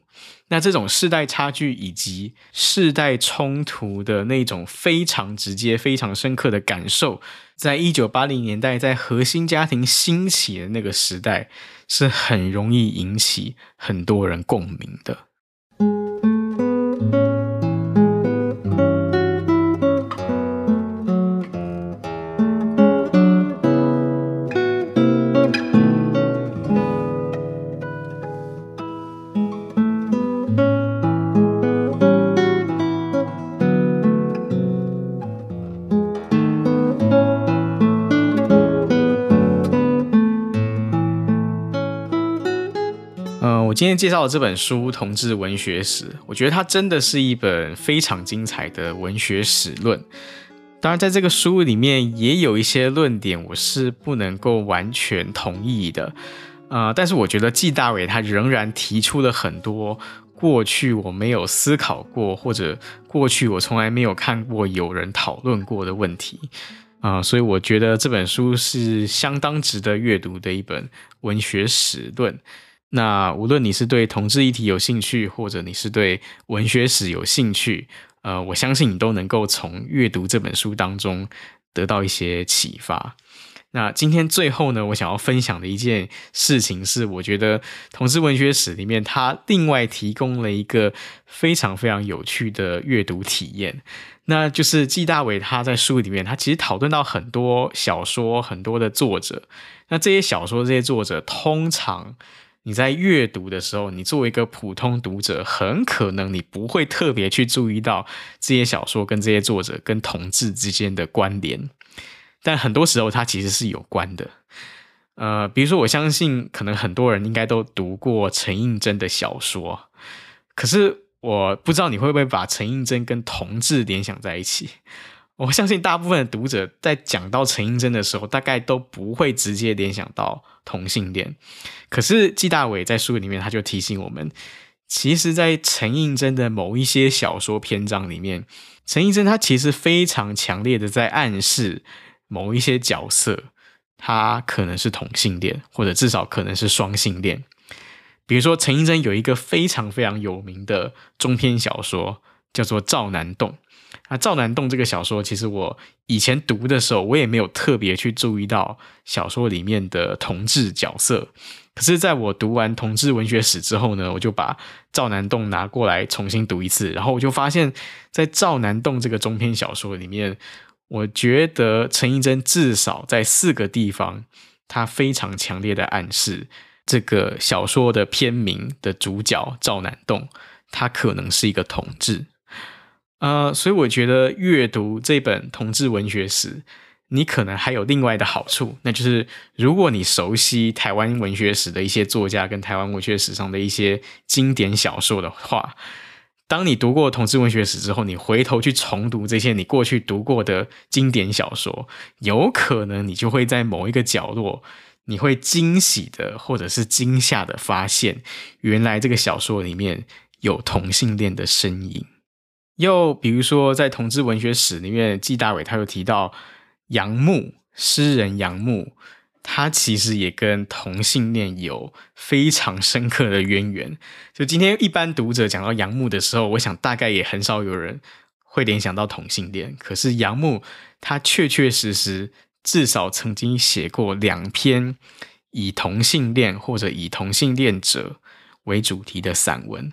那这种世代差距以及世代冲突的那种非常直接、非常深刻的感受，在一九八零年代，在核心家庭兴起的那个时代，是很容易引起很多人共鸣的。今天介绍的这本书《同志文学史》，我觉得它真的是一本非常精彩的文学史论。当然，在这个书里面也有一些论点，我是不能够完全同意的。呃，但是我觉得纪大伟他仍然提出了很多过去我没有思考过，或者过去我从来没有看过有人讨论过的问题。啊、呃，所以我觉得这本书是相当值得阅读的一本文学史论。那无论你是对同志议题有兴趣，或者你是对文学史有兴趣，呃，我相信你都能够从阅读这本书当中得到一些启发。那今天最后呢，我想要分享的一件事情是，我觉得同志文学史里面它另外提供了一个非常非常有趣的阅读体验，那就是纪大伟他在书里面，他其实讨论到很多小说，很多的作者，那这些小说这些作者通常。你在阅读的时候，你作为一个普通读者，很可能你不会特别去注意到这些小说跟这些作者跟同志之间的关联，但很多时候它其实是有关的。呃，比如说，我相信可能很多人应该都读过陈映真的小说，可是我不知道你会不会把陈映真跟同志联想在一起。我相信大部分的读者在讲到陈映真的时候，大概都不会直接联想到同性恋。可是纪大伟在书里面他就提醒我们，其实，在陈映真的某一些小说篇章里面，陈映真他其实非常强烈的在暗示某一些角色，他可能是同性恋，或者至少可能是双性恋。比如说，陈映真有一个非常非常有名的中篇小说，叫做《赵南洞》。那《赵南洞》这个小说，其实我以前读的时候，我也没有特别去注意到小说里面的同志角色。可是，在我读完同志文学史之后呢，我就把《赵南洞》拿过来重新读一次，然后我就发现，在《赵南洞》这个中篇小说里面，我觉得陈映真至少在四个地方，他非常强烈的暗示，这个小说的篇名的主角赵南洞，他可能是一个同志。呃，所以我觉得阅读这本同志文学史，你可能还有另外的好处，那就是如果你熟悉台湾文学史的一些作家跟台湾文学史上的一些经典小说的话，当你读过同志文学史之后，你回头去重读这些你过去读过的经典小说，有可能你就会在某一个角落，你会惊喜的或者是惊吓的发现，原来这个小说里面有同性恋的身影。又比如说，在同志文学史里面，纪大伟他又提到杨牧，诗人杨牧，他其实也跟同性恋有非常深刻的渊源。就今天一般读者讲到杨牧的时候，我想大概也很少有人会联想到同性恋。可是杨牧他确确实实至少曾经写过两篇以同性恋或者以同性恋者为主题的散文。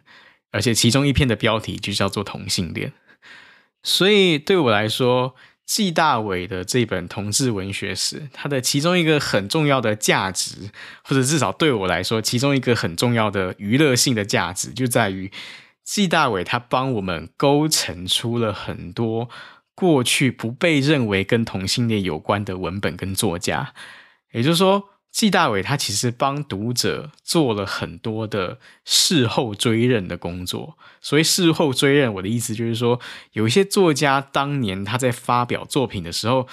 而且其中一篇的标题就叫做同性恋，所以对我来说，纪大伟的这本同志文学史，它的其中一个很重要的价值，或者至少对我来说，其中一个很重要的娱乐性的价值，就在于纪大伟他帮我们构成出了很多过去不被认为跟同性恋有关的文本跟作家，也就是说。纪大伟他其实帮读者做了很多的事后追认的工作，所谓事后追认，我的意思就是说，有一些作家当年他在发表作品的时候，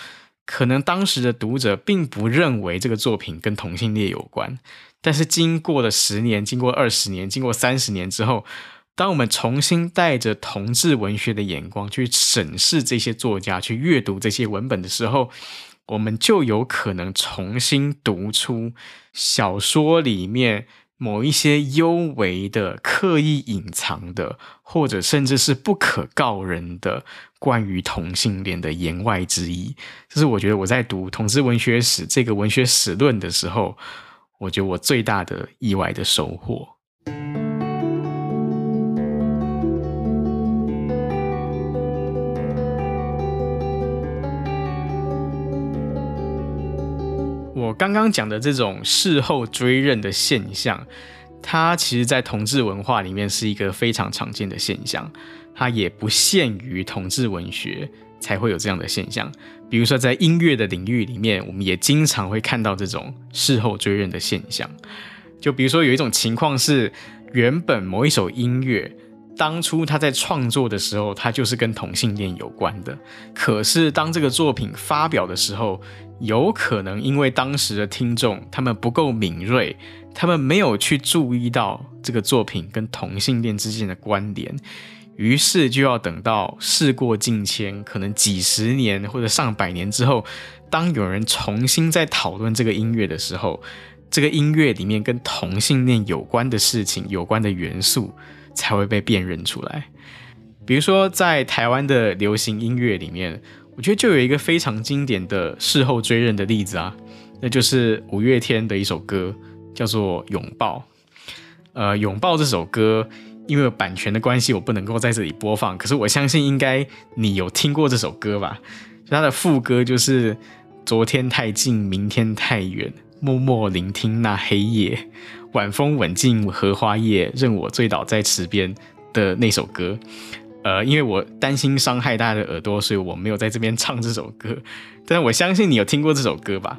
可能当时的读者并不认为这个作品跟同性恋有关，但是经过了十年，经过二十年，经过三十年之后，当我们重新带着同志文学的眼光去审视这些作家，去阅读这些文本的时候，我们就有可能重新读出小说里面某一些幽微的、刻意隐藏的，或者甚至是不可告人的关于同性恋的言外之意。这是我觉得我在读同志文学史这个文学史论的时候，我觉得我最大的意外的收获。我刚刚讲的这种事后追认的现象，它其实，在同志文化里面是一个非常常见的现象。它也不限于同志文学才会有这样的现象。比如说，在音乐的领域里面，我们也经常会看到这种事后追认的现象。就比如说，有一种情况是，原本某一首音乐，当初他在创作的时候，他就是跟同性恋有关的。可是，当这个作品发表的时候，有可能因为当时的听众他们不够敏锐，他们没有去注意到这个作品跟同性恋之间的关联，于是就要等到事过境迁，可能几十年或者上百年之后，当有人重新在讨论这个音乐的时候，这个音乐里面跟同性恋有关的事情、有关的元素才会被辨认出来。比如说，在台湾的流行音乐里面。我觉得就有一个非常经典的事后追认的例子啊，那就是五月天的一首歌，叫做《拥抱》。呃，《拥抱》这首歌，因为版权的关系，我不能够在这里播放。可是我相信，应该你有听过这首歌吧？它的副歌就是“昨天太近，明天太远，默默聆听那黑夜，晚风吻尽荷花叶，任我醉倒在池边”的那首歌。呃，因为我担心伤害大家的耳朵，所以我没有在这边唱这首歌。但我相信你有听过这首歌吧？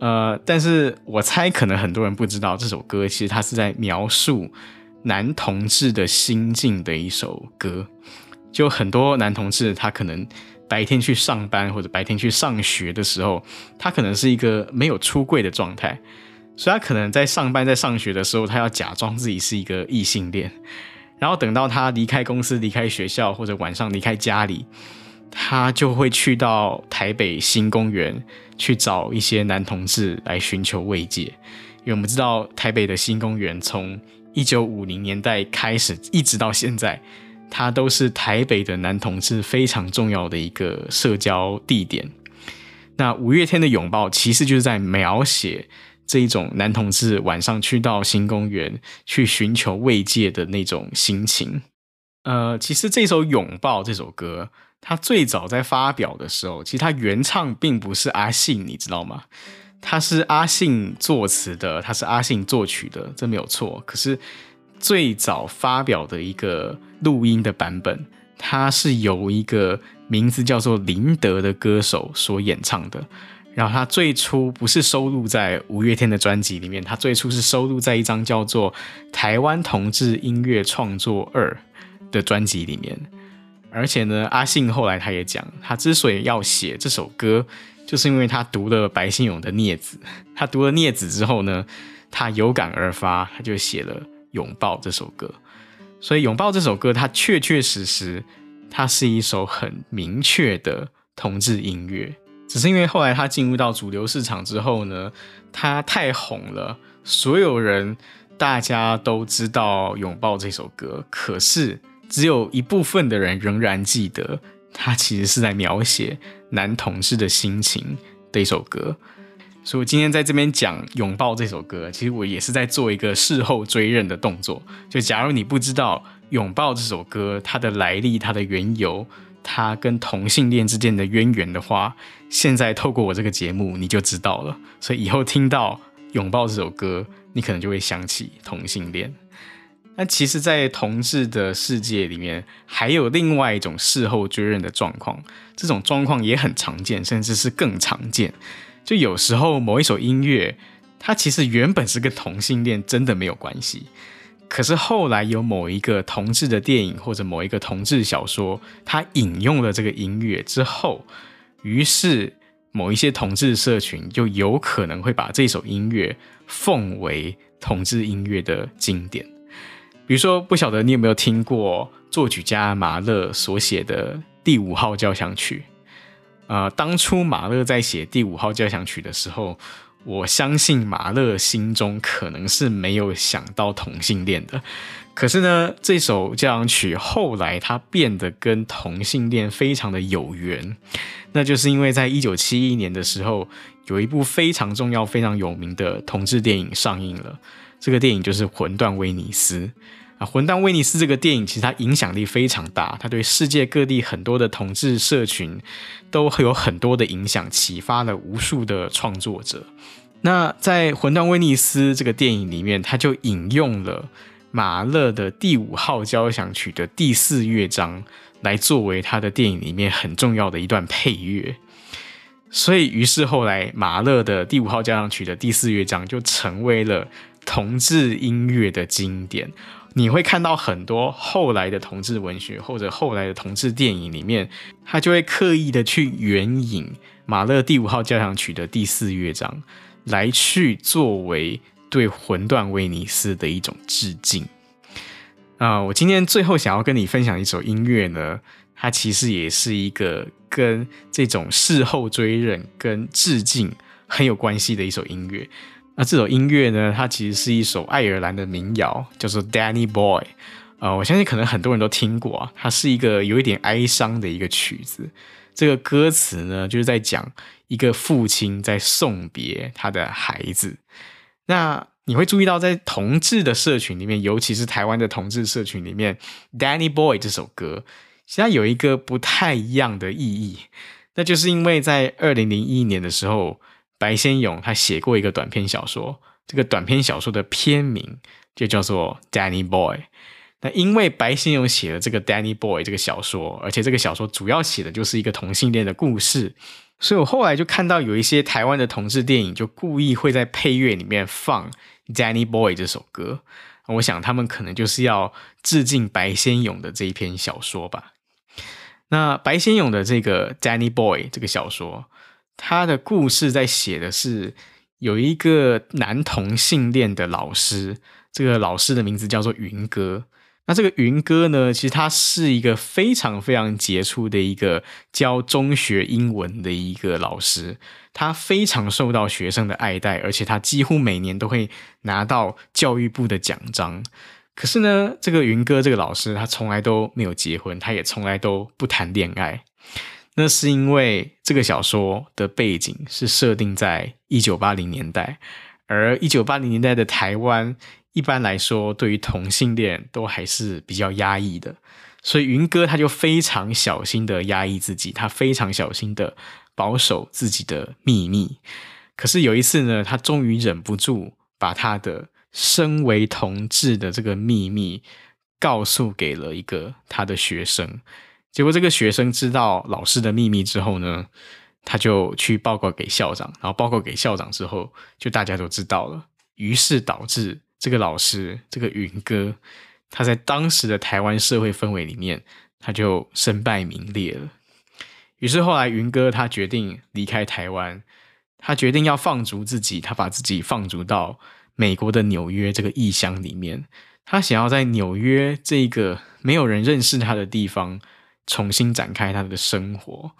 呃，但是我猜可能很多人不知道这首歌，其实它是在描述男同志的心境的一首歌。就很多男同志，他可能白天去上班或者白天去上学的时候，他可能是一个没有出柜的状态，所以他可能在上班在上学的时候，他要假装自己是一个异性恋，然后等到他离开公司、离开学校或者晚上离开家里，他就会去到台北新公园去找一些男同志来寻求慰藉，因为我们知道台北的新公园从一九五零年代开始一直到现在。它都是台北的男同志非常重要的一个社交地点。那五月天的拥抱其实就是在描写这一种男同志晚上去到新公园去寻求慰藉的那种心情。呃，其实这首《拥抱》这首歌，它最早在发表的时候，其实它原唱并不是阿信，你知道吗？他是阿信作词的，他是阿信作曲的，这没有错。可是最早发表的一个。录音的版本，它是由一个名字叫做林德的歌手所演唱的。然后他最初不是收录在五月天的专辑里面，他最初是收录在一张叫做《台湾同志音乐创作二》的专辑里面。而且呢，阿信后来他也讲，他之所以要写这首歌，就是因为他读了白先勇的《孽子》，他读了《孽子》之后呢，他有感而发，他就写了《拥抱》这首歌。所以，《拥抱》这首歌，它确确实实，它是一首很明确的同志音乐。只是因为后来他进入到主流市场之后呢，他太红了，所有人大家都知道《拥抱》这首歌，可是只有一部分的人仍然记得，它其实是在描写男同志的心情的一首歌。所以，我今天在这边讲《拥抱》这首歌，其实我也是在做一个事后追认的动作。就假如你不知道《拥抱》这首歌它的来历、它的缘由、他跟同性恋之间的渊源的话，现在透过我这个节目你就知道了。所以以后听到《拥抱》这首歌，你可能就会想起同性恋。那其实，在同志的世界里面，还有另外一种事后追认的状况，这种状况也很常见，甚至是更常见。就有时候某一首音乐，它其实原本是跟同性恋真的没有关系，可是后来有某一个同志的电影或者某一个同志小说，它引用了这个音乐之后，于是某一些同志社群就有可能会把这首音乐奉为同志音乐的经典。比如说，不晓得你有没有听过作曲家马勒所写的第五号交响曲？呃，当初马勒在写第五号交响曲的时候，我相信马勒心中可能是没有想到同性恋的。可是呢，这首交响曲后来它变得跟同性恋非常的有缘，那就是因为在一九七一年的时候，有一部非常重要、非常有名的同志电影上映了。这个电影就是《魂断威尼斯》。啊，《魂断威尼斯》这个电影其实它影响力非常大，它对世界各地很多的同志社群都会有很多的影响，启发了无数的创作者。那在《魂断威尼斯》这个电影里面，它就引用了马勒的第五号交响曲的第四乐章来作为他的电影里面很重要的一段配乐。所以，于是后来马勒的第五号交响曲的第四乐章就成为了同志音乐的经典。你会看到很多后来的同志文学或者后来的同志电影里面，他就会刻意的去援引马勒第五号交响曲的第四乐章，来去作为对魂断威尼斯的一种致敬。啊、我今天最后想要跟你分享一首音乐呢，它其实也是一个跟这种事后追认跟致敬很有关系的一首音乐。那这首音乐呢，它其实是一首爱尔兰的民谣，叫做《Danny Boy》。呃，我相信可能很多人都听过啊，它是一个有一点哀伤的一个曲子。这个歌词呢，就是在讲一个父亲在送别他的孩子。那你会注意到，在同志的社群里面，尤其是台湾的同志社群里面，《Danny Boy》这首歌，其实它有一个不太一样的意义，那就是因为在二零零一年的时候。白先勇他写过一个短篇小说，这个短篇小说的片名就叫做《Danny Boy》。那因为白先勇写了这个《Danny Boy》这个小说，而且这个小说主要写的就是一个同性恋的故事，所以我后来就看到有一些台湾的同志电影就故意会在配乐里面放《Danny Boy》这首歌。我想他们可能就是要致敬白先勇的这一篇小说吧。那白先勇的这个《Danny Boy》这个小说，他的故事在写的是有一个男同性恋的老师，这个老师的名字叫做云哥。那这个云哥呢，其实他是一个非常非常杰出的一个教中学英文的一个老师，他非常受到学生的爱戴，而且他几乎每年都会拿到教育部的奖章。可是呢，这个云哥这个老师他从来都没有结婚，他也从来都不谈恋爱。那是因为这个小说的背景是设定在一九八零年代，而一九八零年代的台湾。一般来说，对于同性恋都还是比较压抑的，所以云哥他就非常小心的压抑自己，他非常小心的保守自己的秘密。可是有一次呢，他终于忍不住把他的身为同志的这个秘密告诉给了一个他的学生。结果这个学生知道老师的秘密之后呢，他就去报告给校长，然后报告给校长之后，就大家都知道了，于是导致。这个老师，这个云哥，他在当时的台湾社会氛围里面，他就身败名裂了。于是后来，云哥他决定离开台湾，他决定要放逐自己，他把自己放逐到美国的纽约这个异乡里面。他想要在纽约这个没有人认识他的地方，重新展开他的生活。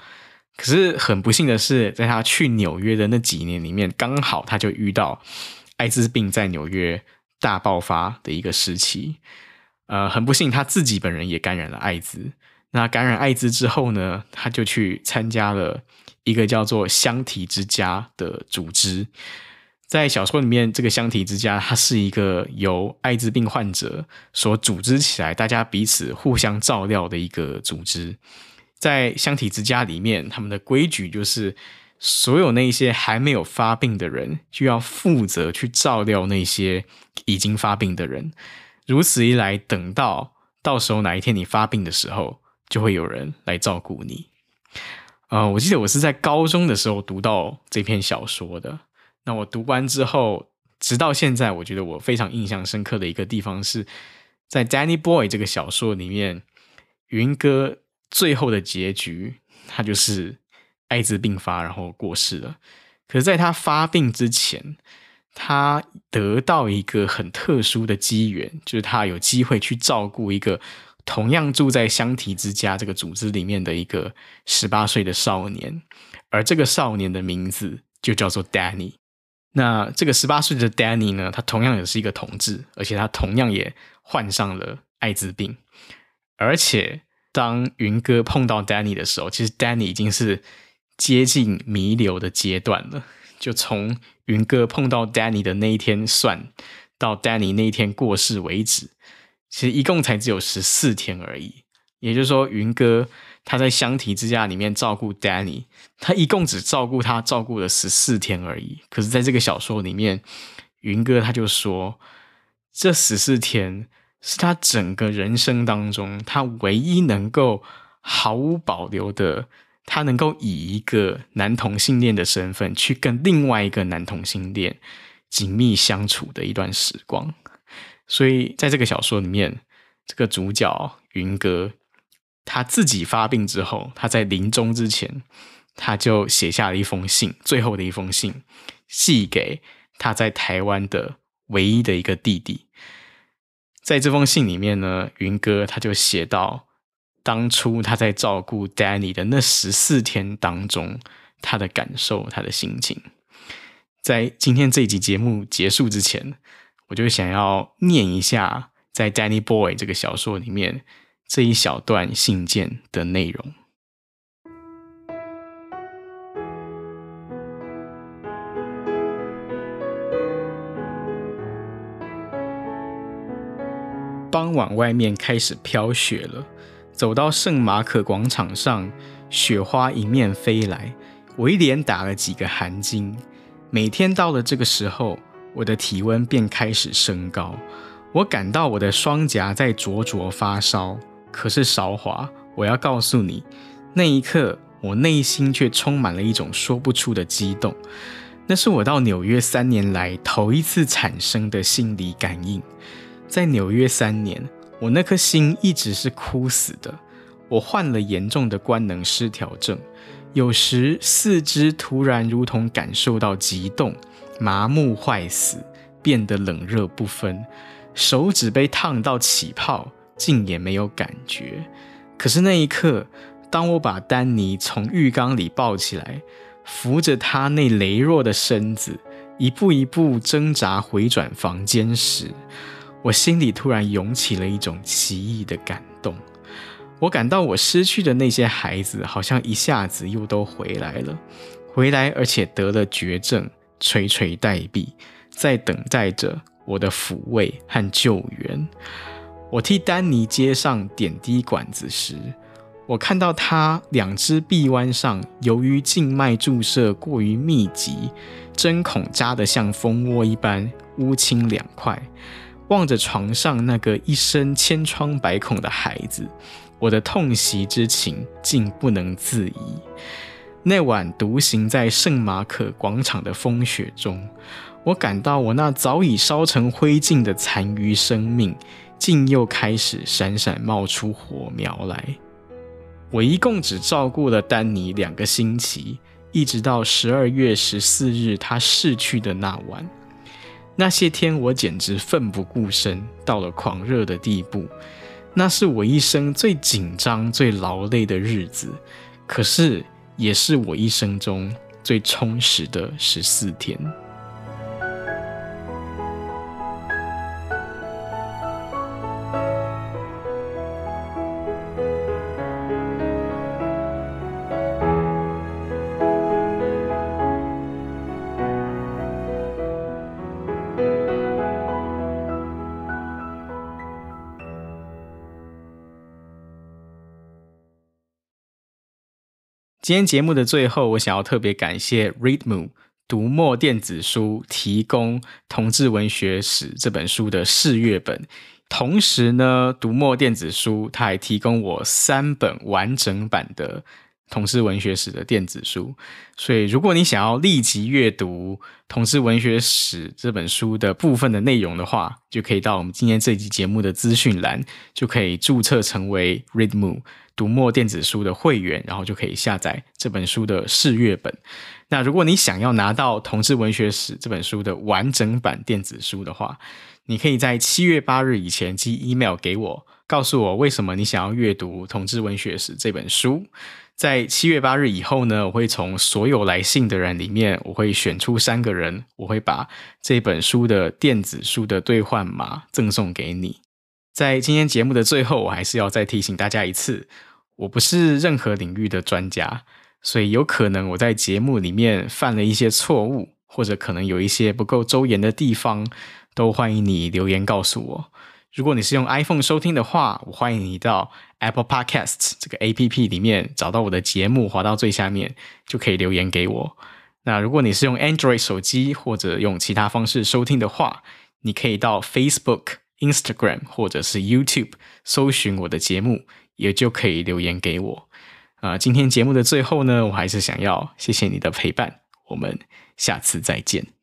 可是很不幸的是，在他去纽约的那几年里面，刚好他就遇到艾滋病在纽约大爆发的一个时期，呃，很不幸，他自己本人也感染了艾滋。那感染艾滋之后呢，他就去参加了一个叫做“香缇之家”的组织。在小说里面，这个“箱体之家”它是一个由艾滋病患者所组织起来，大家彼此互相照料的一个组织。在“箱体之家”里面，他们的规矩就是。所有那些还没有发病的人，就要负责去照料那些已经发病的人。如此一来，等到到时候哪一天你发病的时候，就会有人来照顾你。呃，我记得我是在高中的时候读到这篇小说的。那我读完之后，直到现在，我觉得我非常印象深刻的一个地方是在《Danny Boy》这个小说里面，云哥最后的结局，他就是。艾滋病发，然后过世了。可是，在他发病之前，他得到一个很特殊的机缘，就是他有机会去照顾一个同样住在香缇之家这个组织里面的一个十八岁的少年，而这个少年的名字就叫做 Danny。那这个十八岁的 Danny 呢，他同样也是一个同志，而且他同样也患上了艾滋病。而且，当云哥碰到 Danny 的时候，其实 Danny 已经是。接近弥留的阶段了，就从云哥碰到 Danny 的那一天算，到 Danny 那一天过世为止，其实一共才只有十四天而已。也就是说，云哥他在箱体之家里面照顾 Danny，他一共只照顾他照顾了十四天而已。可是，在这个小说里面，云哥他就说，这十四天是他整个人生当中，他唯一能够毫无保留的。他能够以一个男同性恋的身份去跟另外一个男同性恋紧密相处的一段时光，所以在这个小说里面，这个主角云哥他自己发病之后，他在临终之前，他就写下了一封信，最后的一封信，寄给他在台湾的唯一的一个弟弟。在这封信里面呢，云哥他就写到。当初他在照顾 Danny 的那十四天当中，他的感受，他的心情，在今天这一集节目结束之前，我就想要念一下在 Danny Boy 这个小说里面这一小段信件的内容。傍晚，外面开始飘雪了。走到圣马可广场上，雪花迎面飞来，我一连打了几个寒噤。每天到了这个时候，我的体温便开始升高。我感到我的双颊在灼灼发烧，可是韶华，我要告诉你，那一刻我内心却充满了一种说不出的激动。那是我到纽约三年来头一次产生的心理感应。在纽约三年，我那颗心一直是枯死的。我患了严重的官能失调症，有时四肢突然如同感受到急冻，麻木坏死，变得冷热不分，手指被烫到起泡，竟也没有感觉。可是那一刻，当我把丹尼从浴缸里抱起来，扶着他那羸弱的身子，一步一步挣扎回转房间时，我心里突然涌起了一种奇异的感动。我感到我失去的那些孩子，好像一下子又都回来了，回来而且得了绝症，垂垂待毙，在等待着我的抚慰和救援。我替丹尼接上点滴管子时，我看到他两只臂弯上，由于静脉注射过于密集，针孔扎得像蜂窝一般乌青两块。望着床上那个一身千疮百孔的孩子，我的痛惜之情竟不能自已。那晚独行在圣马可广场的风雪中，我感到我那早已烧成灰烬的残余生命，竟又开始闪闪冒出火苗来。我一共只照顾了丹尼两个星期，一直到十二月十四日他逝去的那晚。那些天我简直奋不顾身，到了狂热的地步。那是我一生最紧张、最劳累的日子，可是也是我一生中最充实的十四天。今天节目的最后，我想要特别感谢 Readmoo 读墨电子书提供《同志文学史》这本书的试阅本，同时呢，读墨电子书它还提供我三本完整版的《同志文学史》的电子书。所以，如果你想要立即阅读《同志文学史》这本书的部分的内容的话，就可以到我们今天这集节目的资讯栏，就可以注册成为 Readmoo。读墨电子书的会员，然后就可以下载这本书的试阅本。那如果你想要拿到《同志文学史》这本书的完整版电子书的话，你可以在七月八日以前寄 email 给我，告诉我为什么你想要阅读《同志文学史》这本书。在七月八日以后呢，我会从所有来信的人里面，我会选出三个人，我会把这本书的电子书的兑换码赠送给你。在今天节目的最后，我还是要再提醒大家一次，我不是任何领域的专家，所以有可能我在节目里面犯了一些错误，或者可能有一些不够周延的地方，都欢迎你留言告诉我。如果你是用 iPhone 收听的话，我欢迎你到 Apple Podcasts 这个 APP 里面找到我的节目，滑到最下面就可以留言给我。那如果你是用 Android 手机或者用其他方式收听的话，你可以到 Facebook。Instagram 或者是 YouTube 搜寻我的节目，也就可以留言给我。啊、今天节目的最后呢，我还是想要谢谢你的陪伴，我们下次再见。